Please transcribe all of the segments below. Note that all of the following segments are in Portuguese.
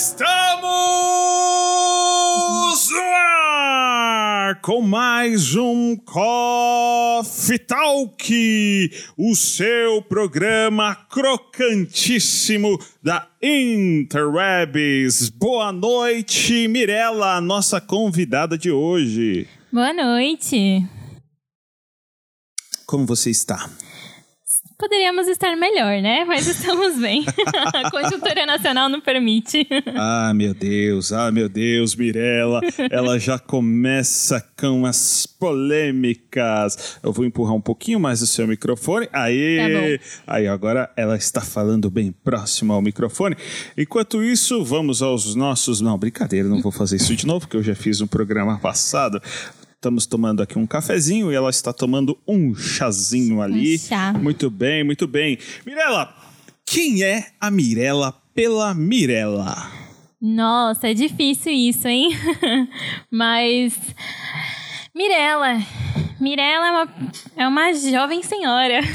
Estamos no ar com mais um Coffee Talk, o seu programa crocantíssimo da Interwebs. Boa noite, Mirella, nossa convidada de hoje. Boa noite. Como você está? Poderíamos estar melhor, né? Mas estamos bem. A conjuntura nacional não permite. Ah, meu Deus, ah, meu Deus, Mirella, ela já começa com as polêmicas. Eu vou empurrar um pouquinho mais o seu microfone. Aí, Tá aí agora ela está falando bem próximo ao microfone. Enquanto isso, vamos aos nossos. Não, brincadeira, não vou fazer isso de novo, porque eu já fiz um programa passado. Estamos tomando aqui um cafezinho e ela está tomando um chazinho ali. Um chá. Muito bem, muito bem. Mirella, quem é a Mirella pela Mirella? Nossa, é difícil isso, hein? Mas. Mirella. Mirella é uma, é uma jovem senhora.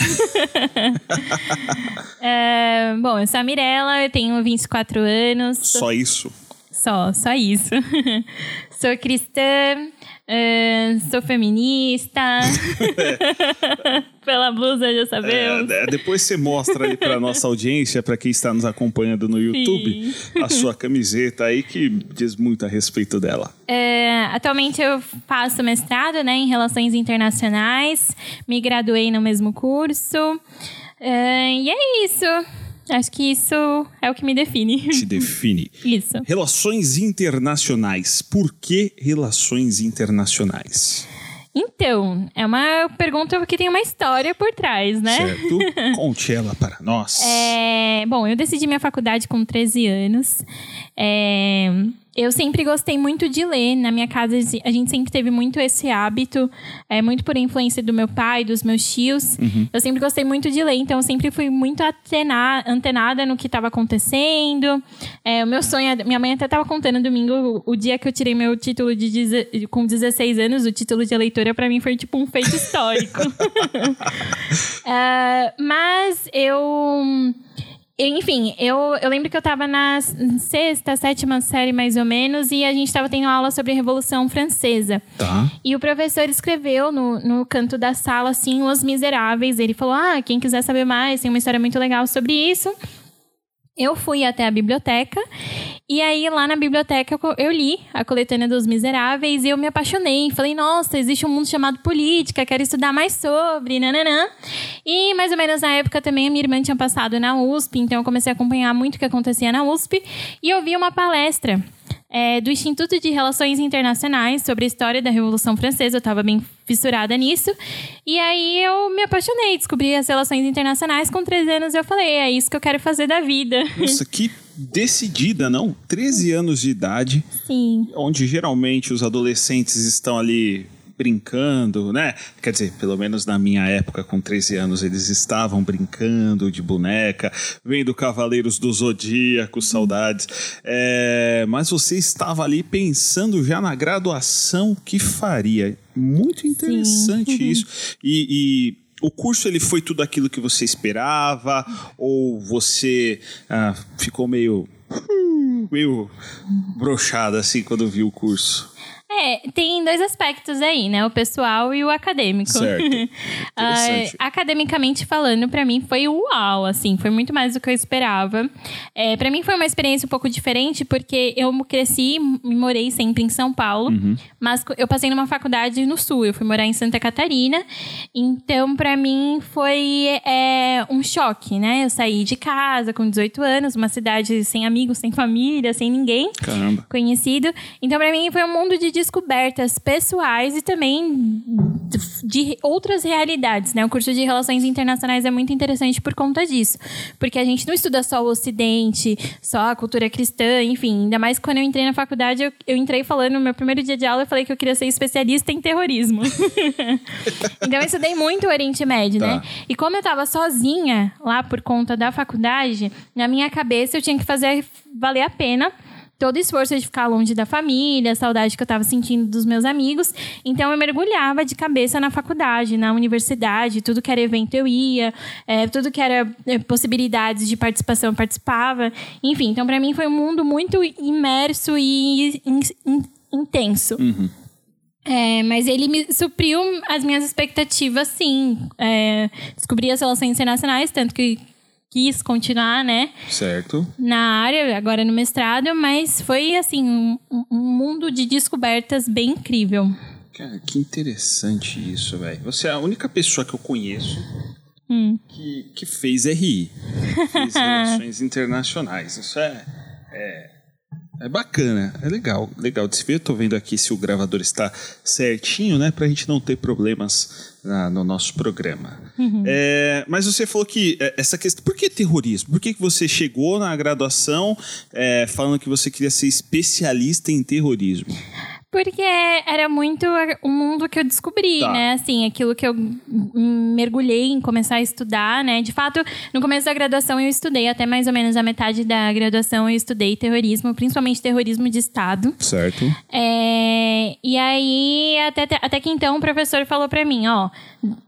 É, bom, eu sou a Mirella, eu tenho 24 anos. Só isso? Só, só isso. sou cristã, é, sou feminista. Pela blusa já sabemos. É, depois você mostra aí para nossa audiência, para quem está nos acompanhando no YouTube, a sua camiseta aí que diz muito a respeito dela. É, atualmente eu faço mestrado né, em Relações Internacionais, me graduei no mesmo curso. É, e é isso. Acho que isso é o que me define. Te define. Isso. Relações internacionais. Por que relações internacionais? Então, é uma pergunta que tem uma história por trás, né? Certo? Conte ela para nós. É, bom, eu decidi minha faculdade com 13 anos. É, eu sempre gostei muito de ler. Na minha casa, a gente sempre teve muito esse hábito, é, muito por influência do meu pai, dos meus tios. Eu sempre gostei muito de ler, então eu sempre fui muito atena- antenada no que estava acontecendo. É, o meu sonho, é- minha mãe até estava contando domingo, o, o dia que eu tirei meu título de com 16 anos, o título de eleitora, para mim foi tipo um feito histórico. É, mas eu. Enfim, eu, eu lembro que eu tava na sexta, sétima série mais ou menos, e a gente tava tendo aula sobre a Revolução Francesa. Tá. E o professor escreveu no, no canto da sala, assim, Os Miseráveis. Ele falou: Ah, quem quiser saber mais, tem uma história muito legal sobre isso. Eu fui até a biblioteca e aí lá na biblioteca eu- li a coletânea dos Miseráveis e eu me apaixonei. Falei, nossa, existe um mundo chamado política, quero estudar mais sobre, nananã. E mais ou menos na época também a minha irmã tinha passado na USP, então eu comecei a acompanhar muito o que acontecia na USP e eu vi uma palestra é, do Instituto de Relações Internacionais sobre a história da Revolução Francesa. Eu estava bem fissurada nisso. E aí eu me apaixonei, descobri as relações internacionais. Com 13 anos eu falei, é isso que eu quero fazer da vida. Nossa, que decidida, não? 13 anos de idade, Sim. onde geralmente os adolescentes estão ali brincando, né? Quer dizer, pelo menos na minha época, com 13 anos, eles estavam brincando de boneca, vendo Cavaleiros do Zodíaco, saudades. É, mas você estava ali pensando já na graduação que faria. Muito interessante Sim. isso. E, e o curso ele foi tudo aquilo que você esperava? Ou você ah, ficou meio. meio brochada assim quando viu o curso? É, tem dois aspectos aí, né? O pessoal e o acadêmico. Certo. Interessante. academicamente falando, pra mim foi uau, assim, foi muito mais do que eu esperava. É, para mim foi uma experiência um pouco diferente, porque eu cresci e morei sempre em São Paulo, Uhum. mas eu passei numa faculdade no Sul, eu fui morar em Santa Catarina, então pra mim foi é, um choque, né? Eu saí de casa com 18 anos, uma cidade sem amigos, sem família, sem ninguém Caramba. conhecido. Então, pra mim, foi um mundo de descobertas pessoais e também de, outras realidades, né? O curso de Relações Internacionais é muito interessante por conta disso. Porque a gente não estuda só o Ocidente, só a cultura cristã, enfim. Ainda mais quando eu entrei na faculdade, eu, eu entrei falando, no meu primeiro dia de aula, eu falei que eu queria ser especialista em terrorismo. então, eu estudei muito o Oriente Médio, Tá. né? E como eu tava sozinha lá por conta da faculdade, na minha cabeça eu tinha que fazer valer a pena todo o esforço de ficar longe da família, a saudade que eu estava sentindo dos meus amigos. Então eu mergulhava de cabeça na faculdade, na universidade, tudo que era evento eu ia, é, tudo que era é, possibilidades de participação eu participava. Enfim, então para mim foi um mundo muito imerso e in, in, intenso. Uhum. É, mas ele me supriu as minhas expectativas, sim. É, descobri as relações internacionais, tanto que quis continuar, né? Certo. Na área, agora no mestrado, mas foi, assim, um, um mundo de descobertas bem incrível. Cara, que interessante isso, velho. Você é a única pessoa que eu conheço Hum. que, que fez RI. Fez Relações Internacionais. Isso é, é, é bacana, é legal. Legal de se ver. Tô vendo aqui se o gravador está certinho, né? Pra gente não ter problemas na- no nosso programa. É, mas você falou que é, essa questão. Por que terrorismo? Por que, que você chegou na graduação é, falando que você queria ser especialista em terrorismo? Porque era muito o mundo que eu descobri, Tá. né? Assim, aquilo que eu mergulhei em começar a estudar, né? De fato, no começo da graduação eu estudei, até mais ou menos a metade da graduação eu estudei terrorismo, principalmente terrorismo de Estado. Certo. É, e aí, até, até que então, o professor falou pra mim, ó,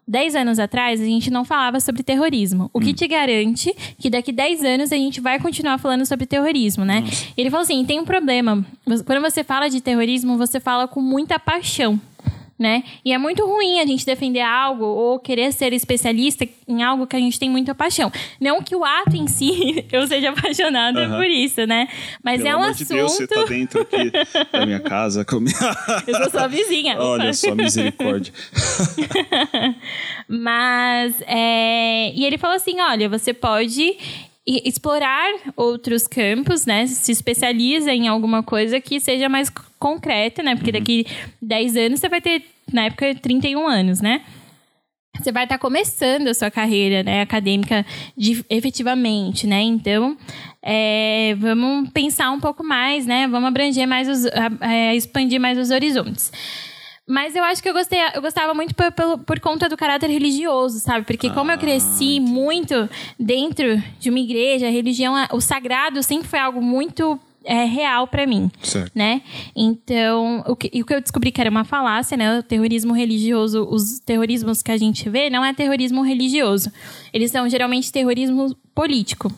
10 anos atrás a gente não falava sobre terrorismo. O que te garante que daqui 10 anos a gente vai continuar falando sobre terrorismo, né? Ele falou assim, tem um problema. Quando você fala de terrorismo, você fala com muita paixão. Né? E é muito ruim a gente defender algo ou querer ser especialista em algo que a gente tem muita paixão. Não que o ato em si eu seja apaixonada por isso, né? Mas Pelo é um amor assunto. de Deus, você tá dentro aqui da minha casa com minha... Eu sou sua vizinha. Olha só, misericórdia. Mas, é, e ele falou assim: olha, você pode explorar outros campos, né? Se especializa em alguma coisa que seja mais concreta, né? Porque daqui 10 anos você vai ter, na época, 31 anos, né? Você vai estar começando a sua carreira né, acadêmica de, efetivamente, né? Então, é, vamos pensar um pouco mais, né? Vamos abranger mais os... é, expandir mais os horizontes. Mas eu acho que eu gostei, eu gostava muito por, pelo- por conta do caráter religioso, sabe? Porque como eu cresci muito dentro de uma igreja, a religião, o sagrado sempre foi algo muito é, real pra mim Certo. né? Então, o que, o que eu descobri que era uma falácia, né? O terrorismo religioso, os terrorismos que a gente vê não é terrorismo religioso. Eles são geralmente terrorismo político.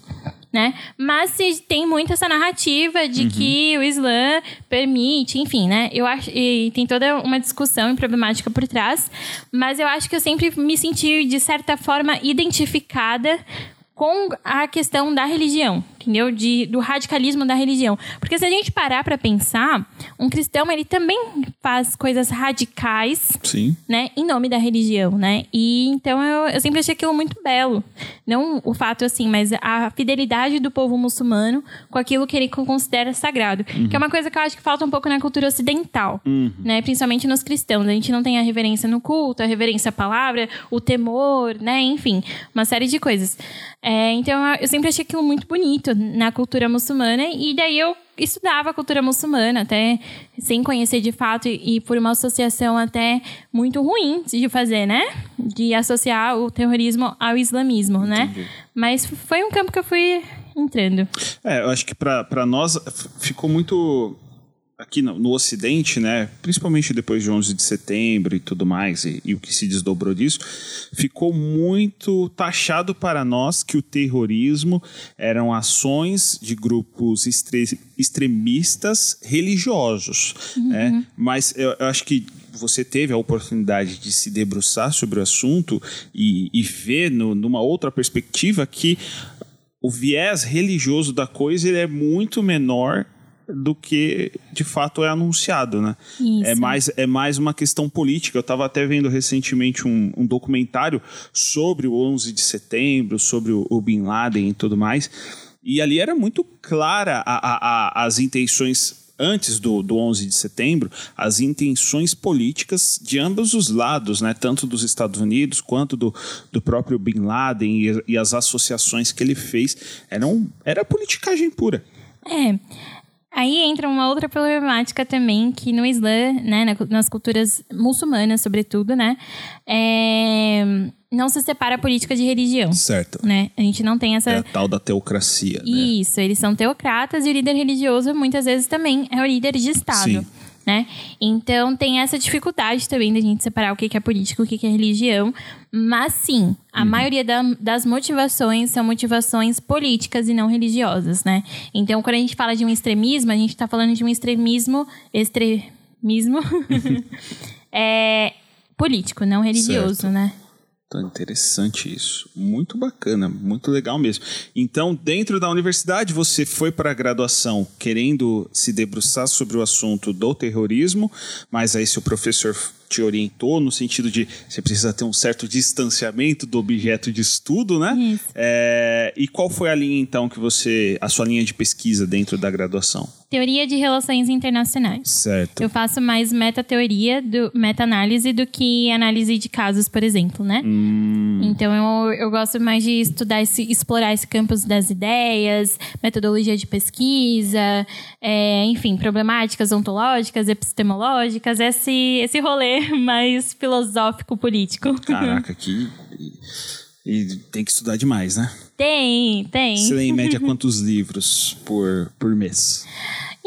Né? Mas se tem muito essa narrativa de que o Islã permite, enfim, né? Eu acho e tem toda uma discussão e problemática por trás, mas eu acho que eu sempre me senti de certa forma identificada com a questão da religião, entendeu? De, do radicalismo da religião. Porque se a gente parar para pensar, um cristão, ele também faz coisas radicais, Sim. né? Em nome da religião, né? E então eu, eu sempre achei aquilo muito belo. Não o fato assim, mas a fidelidade do povo muçulmano com aquilo que ele considera sagrado. Que é uma coisa que eu acho que falta um pouco na cultura ocidental, né? Principalmente nos cristãos. A gente não tem a reverência no culto, a reverência à palavra, o temor, né? Enfim, uma série de coisas. É, então eu- eu sempre achei aquilo muito bonito na cultura muçulmana e daí eu estudava a cultura muçulmana até sem conhecer de fato e, e por uma associação até muito ruim de fazer, né? De associar o terrorismo ao islamismo, né? Entendi. Mas foi um campo que eu fui entrando. É, eu acho que para nós ficou muito aqui no, no Ocidente, né, principalmente depois de 11 de setembro e tudo mais, e, e o que se desdobrou disso, ficou muito taxado para nós que o terrorismo eram ações de grupos estre- extremistas religiosos, né? Mas eu, eu acho que você teve a oportunidade de se debruçar sobre o assunto e, e ver no, numa outra perspectiva que o viés religioso da coisa ele é muito menor do que de fato é anunciado, né? Isso. É mais, é mais uma questão política. Eu estava até vendo recentemente um, um documentário sobre o 11 de setembro, sobre o, o Bin Laden e tudo mais. E ali era muito clara a, a, a, as intenções antes do, do 11 de setembro, as intenções políticas de ambos os lados, né? tanto dos Estados Unidos quanto do, do próprio Bin Laden e, e as associações que ele fez. Eram, era politicagem pura. É. Aí entra uma outra problemática também, que no Islã, né, nas culturas muçulmanas, sobretudo, né, é, não se separa a política de religião. Certo. Né? A gente não tem essa. É a tal da teocracia. Né? Isso, eles são teocratas e o líder religioso muitas vezes também é o líder de Estado. Sim né? Então tem essa dificuldade também da gente separar o que é política e o que é religião. Mas sim, a uhum. maioria da, das motivações são motivações políticas e não religiosas, né? Então, quando a gente fala de um extremismo, a gente está falando de um extremismo. Extremismo. é, político, não religioso, certo. né? Então, interessante isso. Muito bacana, muito legal mesmo. Então, dentro da universidade, você foi para a graduação querendo se debruçar sobre o assunto do terrorismo, mas aí seu professor te orientou no sentido de você precisa ter um certo distanciamento do objeto de estudo, né? Isso. É, e qual foi a linha, então, que você. a sua linha de pesquisa dentro da graduação? Teoria de Relações Internacionais. Certo. Eu faço mais meta-teoria, meta-análise, do que análise de casos, por exemplo, né? Hum. Então eu, eu gosto mais de estudar esse, explorar esse campus das ideias, metodologia de pesquisa, é, enfim, problemáticas ontológicas, epistemológicas, esse, esse rolê mais filosófico político. Caraca, que. E tem que estudar demais, né? Tem, tem. Você lê em média quantos livros por, por mês?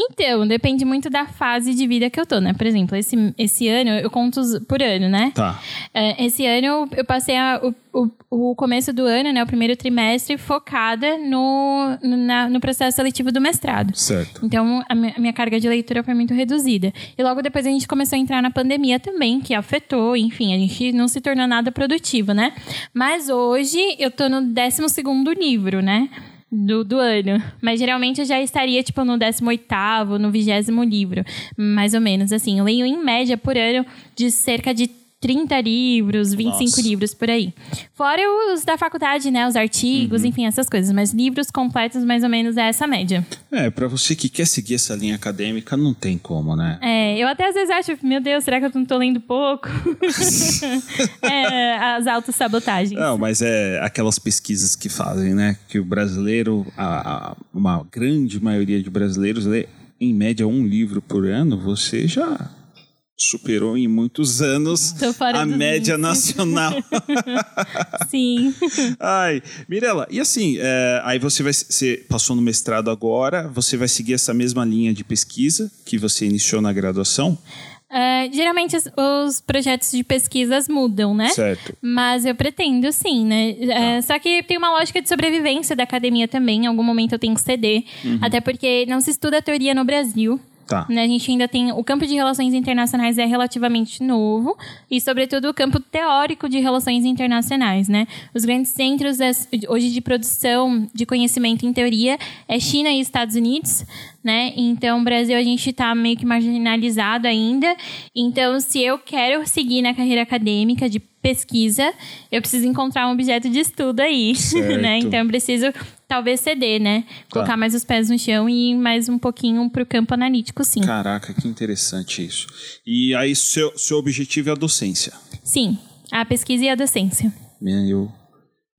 Então, depende muito da fase de vida que eu tô, né? Por exemplo, esse, esse ano, eu conto por ano, né? Tá. Uh, esse ano eu passei a, o, o, o, começo do ano, né? O primeiro trimestre, focada no, no, na, no processo seletivo do mestrado. Certo. Então, a minha, a minha carga de leitura foi muito reduzida. E logo depois a gente começou a entrar na pandemia também, que afetou, enfim, a gente não se tornou nada produtivo, né? Mas hoje eu tô no 12 segundo livro, né? Do, do ano. Mas geralmente eu já estaria, tipo, no 18º, no 20 livro. Mais ou menos, assim. Eu leio, em média, por ano, de cerca de 30 livros, 25 Nossa. livros por aí. Fora os da faculdade, né? Os artigos, uhum. enfim, essas coisas. Mas livros completos, mais ou menos, é essa média. É, para você que quer seguir essa linha acadêmica, não tem como, né? É, eu até às vezes acho, meu Deus, será que eu não tô lendo pouco? é, as autossabotagens. Não, mas é aquelas pesquisas que fazem, né? Que o brasileiro, a, a, uma grande maioria de brasileiros lê, em média, um livro por ano, você já superou em muitos anos a média nacional. Sim. Ai, Mirela, e assim, é, aí você vai você passou no mestrado agora, você vai seguir essa mesma linha de pesquisa que você iniciou na graduação? Uh, geralmente os, os, projetos de pesquisas mudam, né? Certo. Mas eu pretendo sim, né? Uh, só que tem uma lógica de sobrevivência da academia também. Em algum momento eu tenho que ceder. Uhum. Até porque não se estuda teoria no Brasil. Tá. Né, a gente ainda tem. O campo de relações internacionais é relativamente novo, e, sobretudo, o campo teórico de relações internacionais. Né? Os grandes centros hoje de produção de conhecimento em teoria é China e Estados Unidos. Né? Então, o Brasil a gente está meio que marginalizado ainda. Então, se eu quero seguir na carreira acadêmica de pesquisa, eu preciso encontrar um objeto de estudo aí, né? Então eu preciso talvez ceder, né? Colocar tá. mais os pés no chão e ir mais um pouquinho para o campo analítico, sim. Caraca, que interessante isso. E aí seu, seu objetivo é a docência? Sim, a pesquisa e a docência. Meu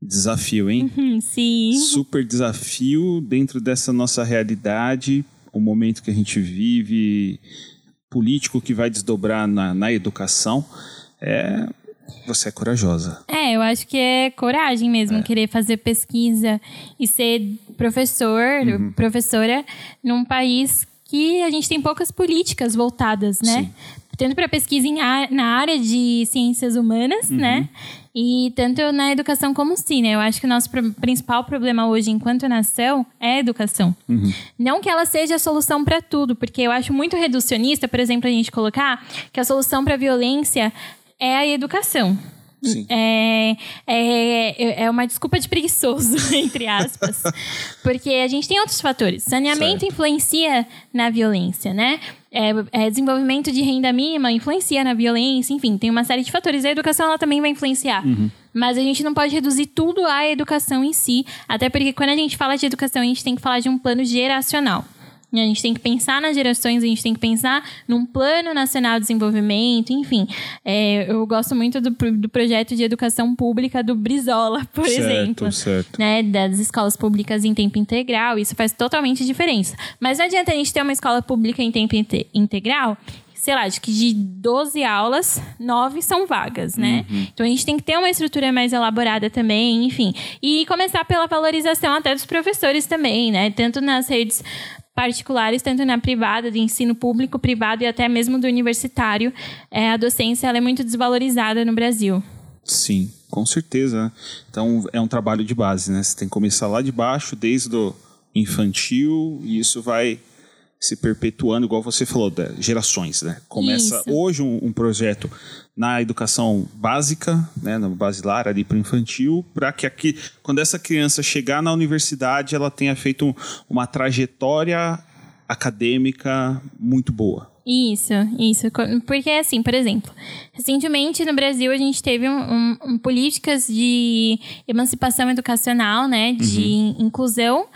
desafio, hein? Uhum, sim. Super desafio dentro dessa nossa realidade, o momento que a gente vive, político que vai desdobrar na, na educação. É você é corajosa. É, eu acho que é coragem mesmo, é. querer fazer pesquisa e ser professor, uhum. professora num país que a gente tem poucas políticas voltadas, né? Sim. Tanto para pesquisa em, na área de ciências humanas, uhum. né? E tanto na educação como sim, né? Eu acho que o nosso principal problema hoje, enquanto nação, é a educação. Uhum. Não que ela seja a solução para tudo, porque eu acho muito reducionista, por exemplo, a gente colocar que a solução para a violência é a educação. Sim. É, é, é uma desculpa de preguiçoso, entre aspas. Porque a gente tem outros fatores. Saneamento certo. influencia na violência, né? É, é, desenvolvimento de renda mínima influencia na violência, enfim, tem uma série de fatores. A educação ela também vai influenciar. Uhum. Mas a gente não pode reduzir tudo à educação em si, até porque quando a gente fala de educação, a gente tem que falar de um plano geracional. A gente tem que pensar nas gerações, a gente tem que pensar num plano nacional de desenvolvimento, enfim. É, eu gosto muito do, do projeto de educação pública do Brizola, por certo, exemplo. Certo. Né, das escolas públicas em tempo integral, isso faz totalmente diferença. Mas não adianta a gente ter uma escola pública em tempo integral sei lá, de que de 12 aulas, 9 são vagas, né? Uhum. Então a gente tem que ter uma estrutura mais elaborada também, enfim. E começar pela valorização até dos professores também, né? Tanto nas redes particulares, tanto na privada, de ensino público, privado e até mesmo do universitário, é, a docência é muito desvalorizada no Brasil. Sim, com certeza. Então é um trabalho de base, né? Você tem que começar lá de baixo, desde o infantil, e isso vai se perpetuando, igual você falou, gerações, né? Começa Isso. hoje um, um, projeto na educação básica, né, no basilar ali para infantil, para que aqui, quando essa criança chegar na universidade, ela tenha feito um, uma trajetória acadêmica muito boa. Isso, isso. Porque, assim, por exemplo, recentemente no Brasil a gente teve um, um, um políticas de emancipação educacional, né? De uhum. inclusão.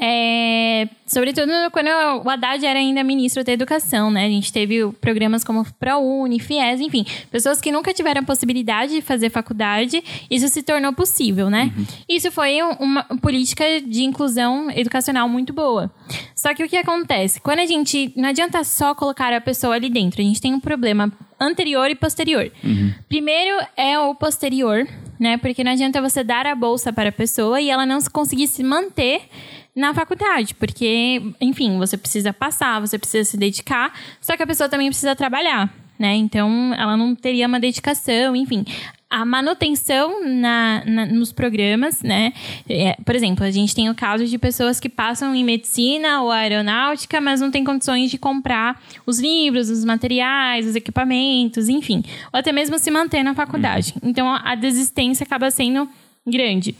É, sobretudo quando o Haddad era ainda ministro da Educação, né? A gente teve programas como ProUni, FIES, enfim, pessoas que nunca tiveram a possibilidade de fazer faculdade, isso se tornou possível, né? Uhum. Isso foi uma política de inclusão educacional muito boa. Só que o que acontece? Quando a gente. Não adianta só colocar a pessoa ali dentro, a gente tem um problema anterior e posterior. Uhum. Primeiro é o posterior, né? Porque não adianta você dar a bolsa para a pessoa e ela não conseguir se manter na faculdade, porque, enfim, você precisa passar, você precisa se dedicar, só que a pessoa também precisa trabalhar. Né? Então, ela não teria uma dedicação, enfim a manutenção na, na, nos programas, né? É, por exemplo, a gente tem o caso de pessoas que passam em medicina ou aeronáutica, mas não têm condições de comprar os livros, os materiais, os equipamentos, enfim. Ou até mesmo se manter na faculdade. Uhum. Então, a desistência acaba sendo grande.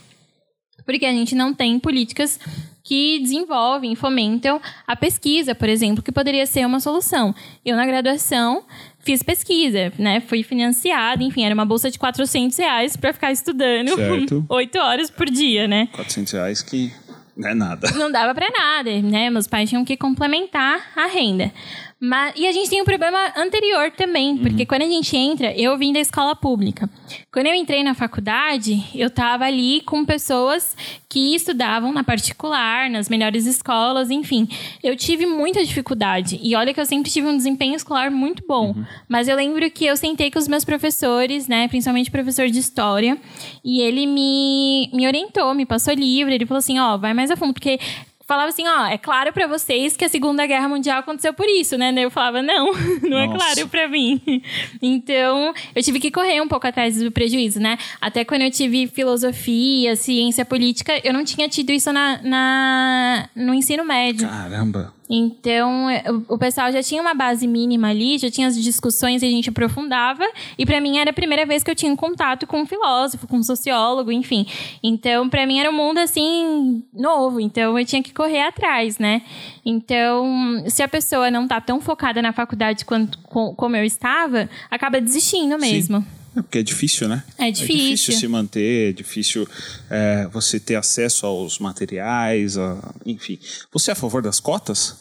Porque a gente não tem políticas que desenvolvem, fomentam a pesquisa, por exemplo, que poderia ser uma solução. Eu, na graduação, fiz pesquisa, né? Fui financiada, enfim, era uma bolsa de 400 reais para ficar estudando oito horas por dia, né? 400 reais que não é nada. Não dava para nada, né? Meus pais tinham que complementar a renda. Mas, e a gente tem um problema anterior também, porque uhum. quando a gente entra, eu vim da escola pública. Quando eu entrei na faculdade, eu estava ali com pessoas que estudavam na particular, nas melhores escolas, enfim. Eu tive muita dificuldade. E olha que eu sempre tive um desempenho escolar muito bom. Uhum. Mas eu lembro que eu sentei com os meus professores, né, principalmente o professor de história, e ele me, me orientou, me passou livre. Ele falou assim: ó, oh, vai mais a fundo, porque falava assim, ó, é claro para vocês que a Segunda Guerra Mundial aconteceu por isso, né? Eu falava, não, não é Nossa. é claro para mim. Então, eu tive que correr um pouco atrás do prejuízo, né? Até quando eu tive filosofia, ciência política, eu não tinha tido isso na, na no ensino médio. Caramba! Então, o pessoal já tinha uma base mínima ali, já tinha as discussões e a gente aprofundava. E para mim era a primeira vez que eu tinha um contato com um filósofo, com um sociólogo, enfim. Então, para mim era um mundo assim novo, então eu tinha que correr atrás, né? Então, se a pessoa não tá tão focada na faculdade quanto como eu estava, acaba desistindo mesmo. Sim. É porque é difícil, né? É difícil. É difícil se manter, é difícil é, você ter acesso aos materiais, a, enfim. Você é a favor das cotas?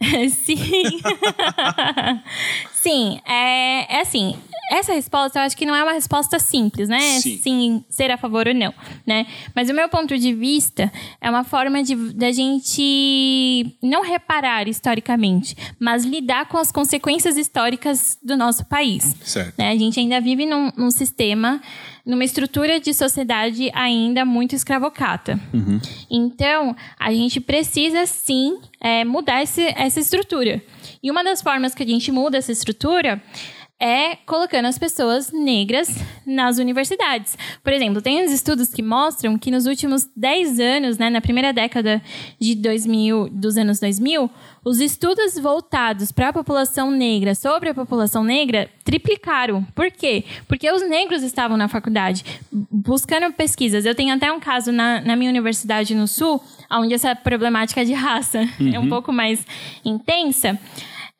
Sim. Sim, é, é assim, essa resposta eu acho que não é uma resposta simples, né? Sim. Sim, ser a favor ou não, né? Mas o meu ponto de vista é uma forma de da gente não reparar historicamente, mas lidar com as consequências históricas do nosso país. Certo. Né? A gente ainda vive num, num sistema numa estrutura de sociedade ainda muito escravocata. Uhum. Então, a gente precisa sim é, mudar esse, essa estrutura. E uma das formas que a gente muda essa estrutura é colocando as pessoas negras nas universidades. Por exemplo, tem uns estudos que mostram que nos últimos 10 anos, né, na primeira década de 2000, dos anos 2000, os estudos voltados para a população negra, sobre a população negra, triplicaram. Por quê? Porque os negros estavam na faculdade buscando pesquisas. Eu tenho até um caso na, na minha universidade no Sul, onde essa problemática de raça uhum. é um uhum. pouco mais intensa.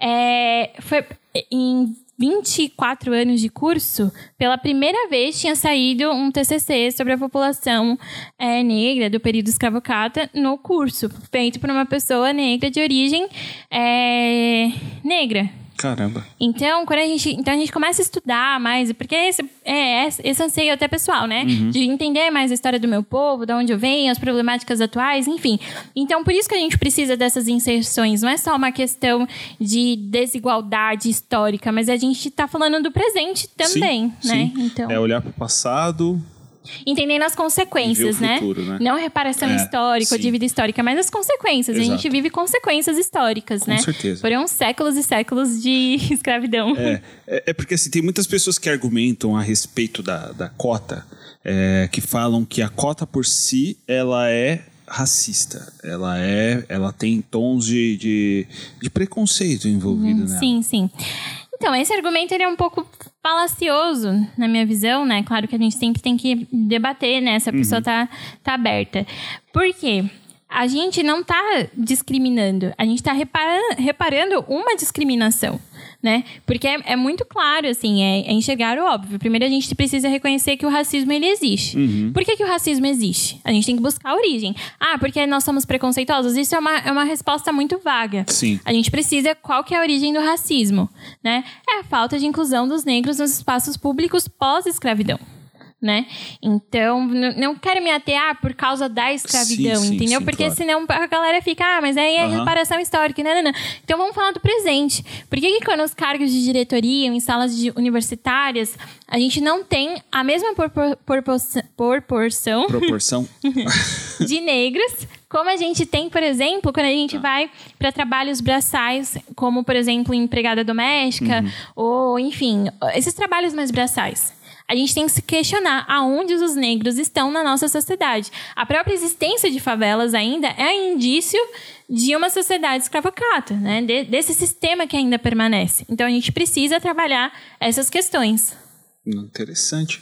É, foi em 24 anos de curso, pela primeira vez tinha saído um TCC sobre a população é, negra do período escravocrata no curso, feito por uma pessoa negra de origem é, negra. Caramba. Então, quando a gente, então a gente começa a estudar mais, porque esse, é, esse anseio até pessoal, né? Uhum. De entender mais a história do meu povo, de onde eu venho, as problemáticas atuais, enfim. Então, por isso que a gente precisa dessas inserções. Não é só uma questão de desigualdade histórica, mas a gente está falando do presente também, sim, né? Sim. Então, é olhar para o passado, entendendo as consequências, né? futuro, né? Não reparação é, histórica sim. ou dívida histórica, mas as consequências. Exato. A gente vive consequências históricas, Com né? Com certeza. Foram séculos e séculos de escravidão. É, é, é, porque assim, tem muitas pessoas que argumentam a respeito da, da cota, é, que falam que a cota por si, ela é racista. Ela é, ela tem tons de, de, de preconceito envolvido uhum, nela. Sim, sim. Então, esse argumento ele é um pouco falacioso, na minha visão, né? Claro que a gente sempre tem que debater, né? Se a pessoa uhum. tá, tá aberta. Por quê? A gente não tá discriminando, a gente tá reparando, reparando uma discriminação né? Porque é, é muito claro, assim, é, é, enxergar o óbvio. Primeiro, a gente precisa reconhecer que o racismo, ele existe. Uhum. Por que, que o racismo existe? A gente tem que buscar a origem. Ah, porque nós somos preconceituosos? Isso é uma, é uma resposta muito vaga. Sim. A gente precisa... Qual que é a origem do racismo, né? É a falta de inclusão dos negros nos espaços públicos pós-escravidão né? Então, não quero me atear por causa da escravidão, sim, sim, entendeu? sim, Porque claro. senão a galera fica, ah, mas aí é uhum. reparação histórica, não, não, não. Então, vamos falar do presente. Por que, que quando os cargos de diretoria em salas de universitárias, a gente não tem a mesma propor, proporção, proporção de negros como a gente tem, por exemplo, quando a gente ah. vai para trabalhos braçais, como, por exemplo, empregada doméstica, uhum. ou, enfim, esses trabalhos mais braçais a gente tem que se questionar aonde os negros estão na nossa sociedade. A própria existência de favelas ainda é indício de uma sociedade escravocrata, né? De, desse sistema que ainda permanece. Então a gente precisa trabalhar essas questões. Interessante.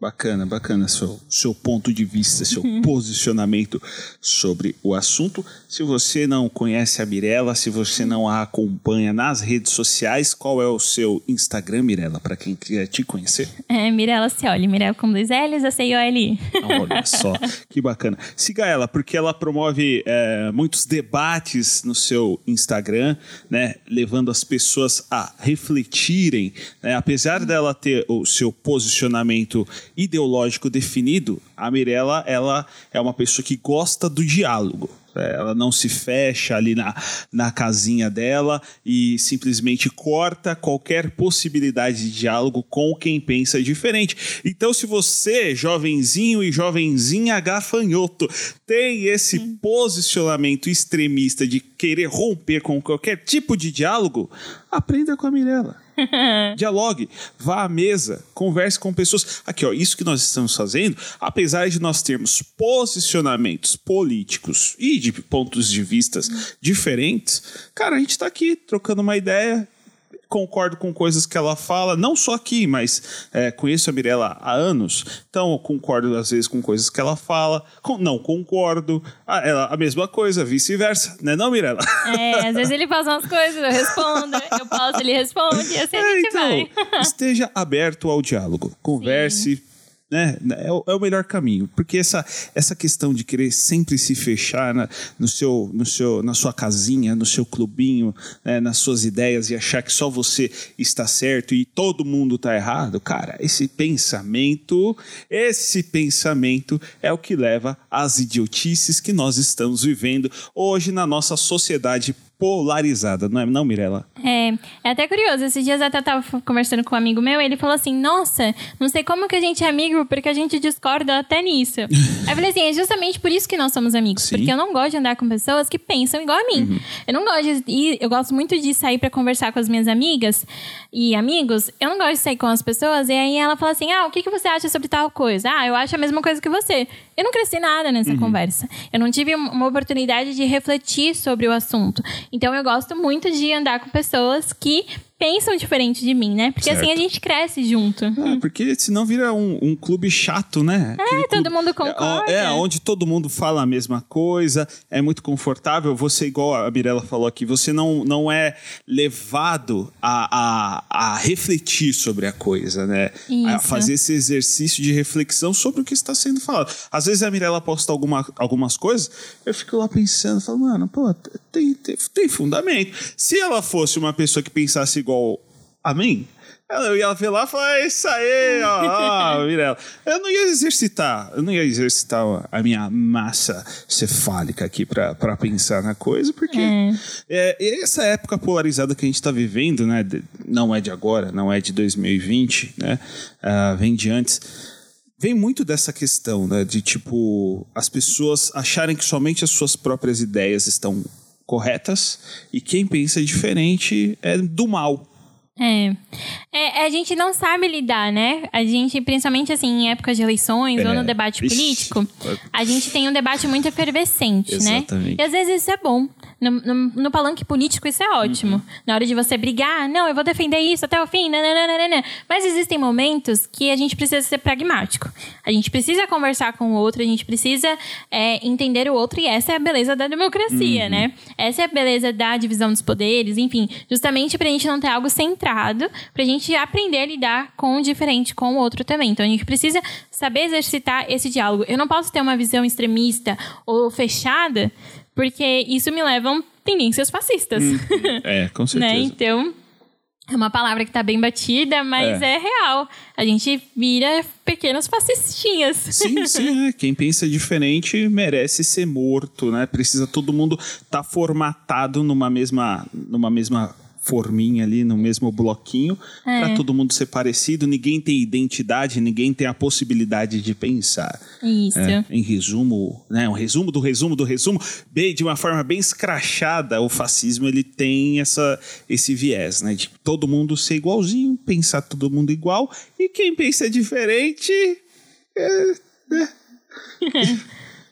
Bacana, bacana seu, seu ponto de vista, seu uhum. posicionamento sobre o assunto. Se você não conhece a Mirella, se você não a acompanha nas redes sociais, qual é o seu Instagram, Mirella, para quem quiser te conhecer? É Mirella Cioli, Mirella com dois L's, a C-I-O-L-I. Olha só, que bacana. Siga ela, porque ela promove é, muitos debates no seu Instagram, né, levando as pessoas a refletirem, né, apesar dela ter o seu posicionamento ideológico definido, a Mirella ela é uma pessoa que gosta do diálogo. Ela não se fecha ali na, na casinha dela e simplesmente corta qualquer possibilidade de diálogo com quem pensa diferente. Então, se você, jovenzinho e jovenzinha gafanhoto, tem esse hum. posicionamento extremista de querer romper com qualquer tipo de diálogo, aprenda com a Mirella. Dialogue, vá à mesa, converse com pessoas. Aqui, ó, isso que nós estamos fazendo, apesar de nós termos posicionamentos políticos e de pontos de vistas diferentes, cara, a gente está aqui trocando uma ideia, concordo com coisas que ela fala, não só aqui, mas é, conheço a Mirella há anos, então concordo às vezes com coisas que ela fala, com, não concordo, a, ela, a mesma coisa, vice-versa, né não, Mirella? É, às vezes ele faz umas coisas, eu respondo, eu posso, ele responde, e assim é, a gente então, vai. esteja aberto ao diálogo, converse, Sim né? É o, é o, melhor caminho, porque essa, essa questão de querer sempre se fechar na, no seu, no seu, na sua casinha, no seu clubinho, né? nas suas ideias e achar que só você está certo e todo mundo está errado, cara, esse pensamento, esse pensamento é o que leva às idiotices que nós estamos vivendo hoje na nossa sociedade polarizada, não é, não, Mirella? É, é até curioso. Esses dias até tava conversando com um amigo meu, ele falou assim: Nossa, não sei como que a gente é amigo, porque a gente discorda até nisso. Aí eu falei assim: é justamente por isso que nós somos amigos. Sim. Porque eu não gosto de andar com pessoas que pensam igual a mim. Uhum. Eu não gosto de ir, eu gosto muito de sair para conversar com as minhas amigas e amigos. Eu não gosto de sair com as pessoas, e aí ela fala assim: Ah, o que, que você acha sobre tal coisa? Ah, eu acho a mesma coisa que você. Eu não cresci nada nessa uhum. conversa. Eu não tive uma oportunidade de refletir sobre o assunto. Então eu gosto muito de andar com pessoas que pensam diferente de mim, né? Porque assim Certo. a gente cresce junto. Ah, porque senão vira um, um clube chato, né? Aquele É, todo clube- mundo concorda. É, onde todo mundo fala a mesma coisa, é muito confortável. Você, igual a Mirella falou aqui, você não, não é levado a, a, a refletir sobre a coisa, né? A Isso. fazer esse exercício de reflexão sobre o que está sendo falado. Às vezes a Mirella posta alguma, algumas coisas, eu fico lá pensando, falo, mano, pô, tem, tem, tem fundamento. Se ela fosse uma pessoa que pensasse igual a mim, eu ia ver lá e falar, é isso aí, ó, ó, Mirella. Eu não ia exercitar, eu não ia exercitar a minha massa cefálica aqui pra pensar na coisa, porque é, e essa época polarizada que a gente tá vivendo, né, não é de agora, não é de 2020, né, ah, vem de antes, vem muito dessa questão, né, de tipo, as pessoas acharem que somente as suas próprias ideias estão corretas e quem pensa diferente é do mal. É. É, a gente não sabe lidar, né? A gente, principalmente assim, em épocas de eleições ou É. no debate Ixi. político, a gente tem um debate muito efervescente, né? Exatamente. E às vezes isso é bom. No, no, no palanque político, isso é ótimo. Uhum. Na hora de você brigar, não, eu vou defender isso até o fim, nananana. Mas existem momentos que a gente precisa ser pragmático. A gente precisa conversar com o outro, a gente precisa é, entender o outro, e essa é a beleza da democracia, Uhum. né? Essa é a beleza da divisão dos poderes, enfim, justamente pra gente não ter algo centrado, pra gente aprender a lidar com o diferente, com o outro também. Então a gente precisa saber exercitar esse diálogo. Eu não posso ter uma visão extremista ou fechada, porque isso me leva a tendências fascistas. É, com né? certeza. Então, é uma palavra que tá bem batida, mas É. é, real. A gente vira pequenos fascistinhas. Sim, sim, é. Quem pensa diferente merece ser morto, né? Precisa todo mundo estar formatado numa mesma, numa mesma forminha ali, no mesmo bloquinho, É. pra todo mundo ser parecido. Ninguém tem identidade, ninguém tem a possibilidade de pensar. Isso. É, em resumo, né, um resumo do resumo do resumo, bem, de uma forma bem escrachada, o fascismo ele tem essa, esse viés, né, de todo mundo ser igualzinho, pensar todo mundo igual, e quem pensa diferente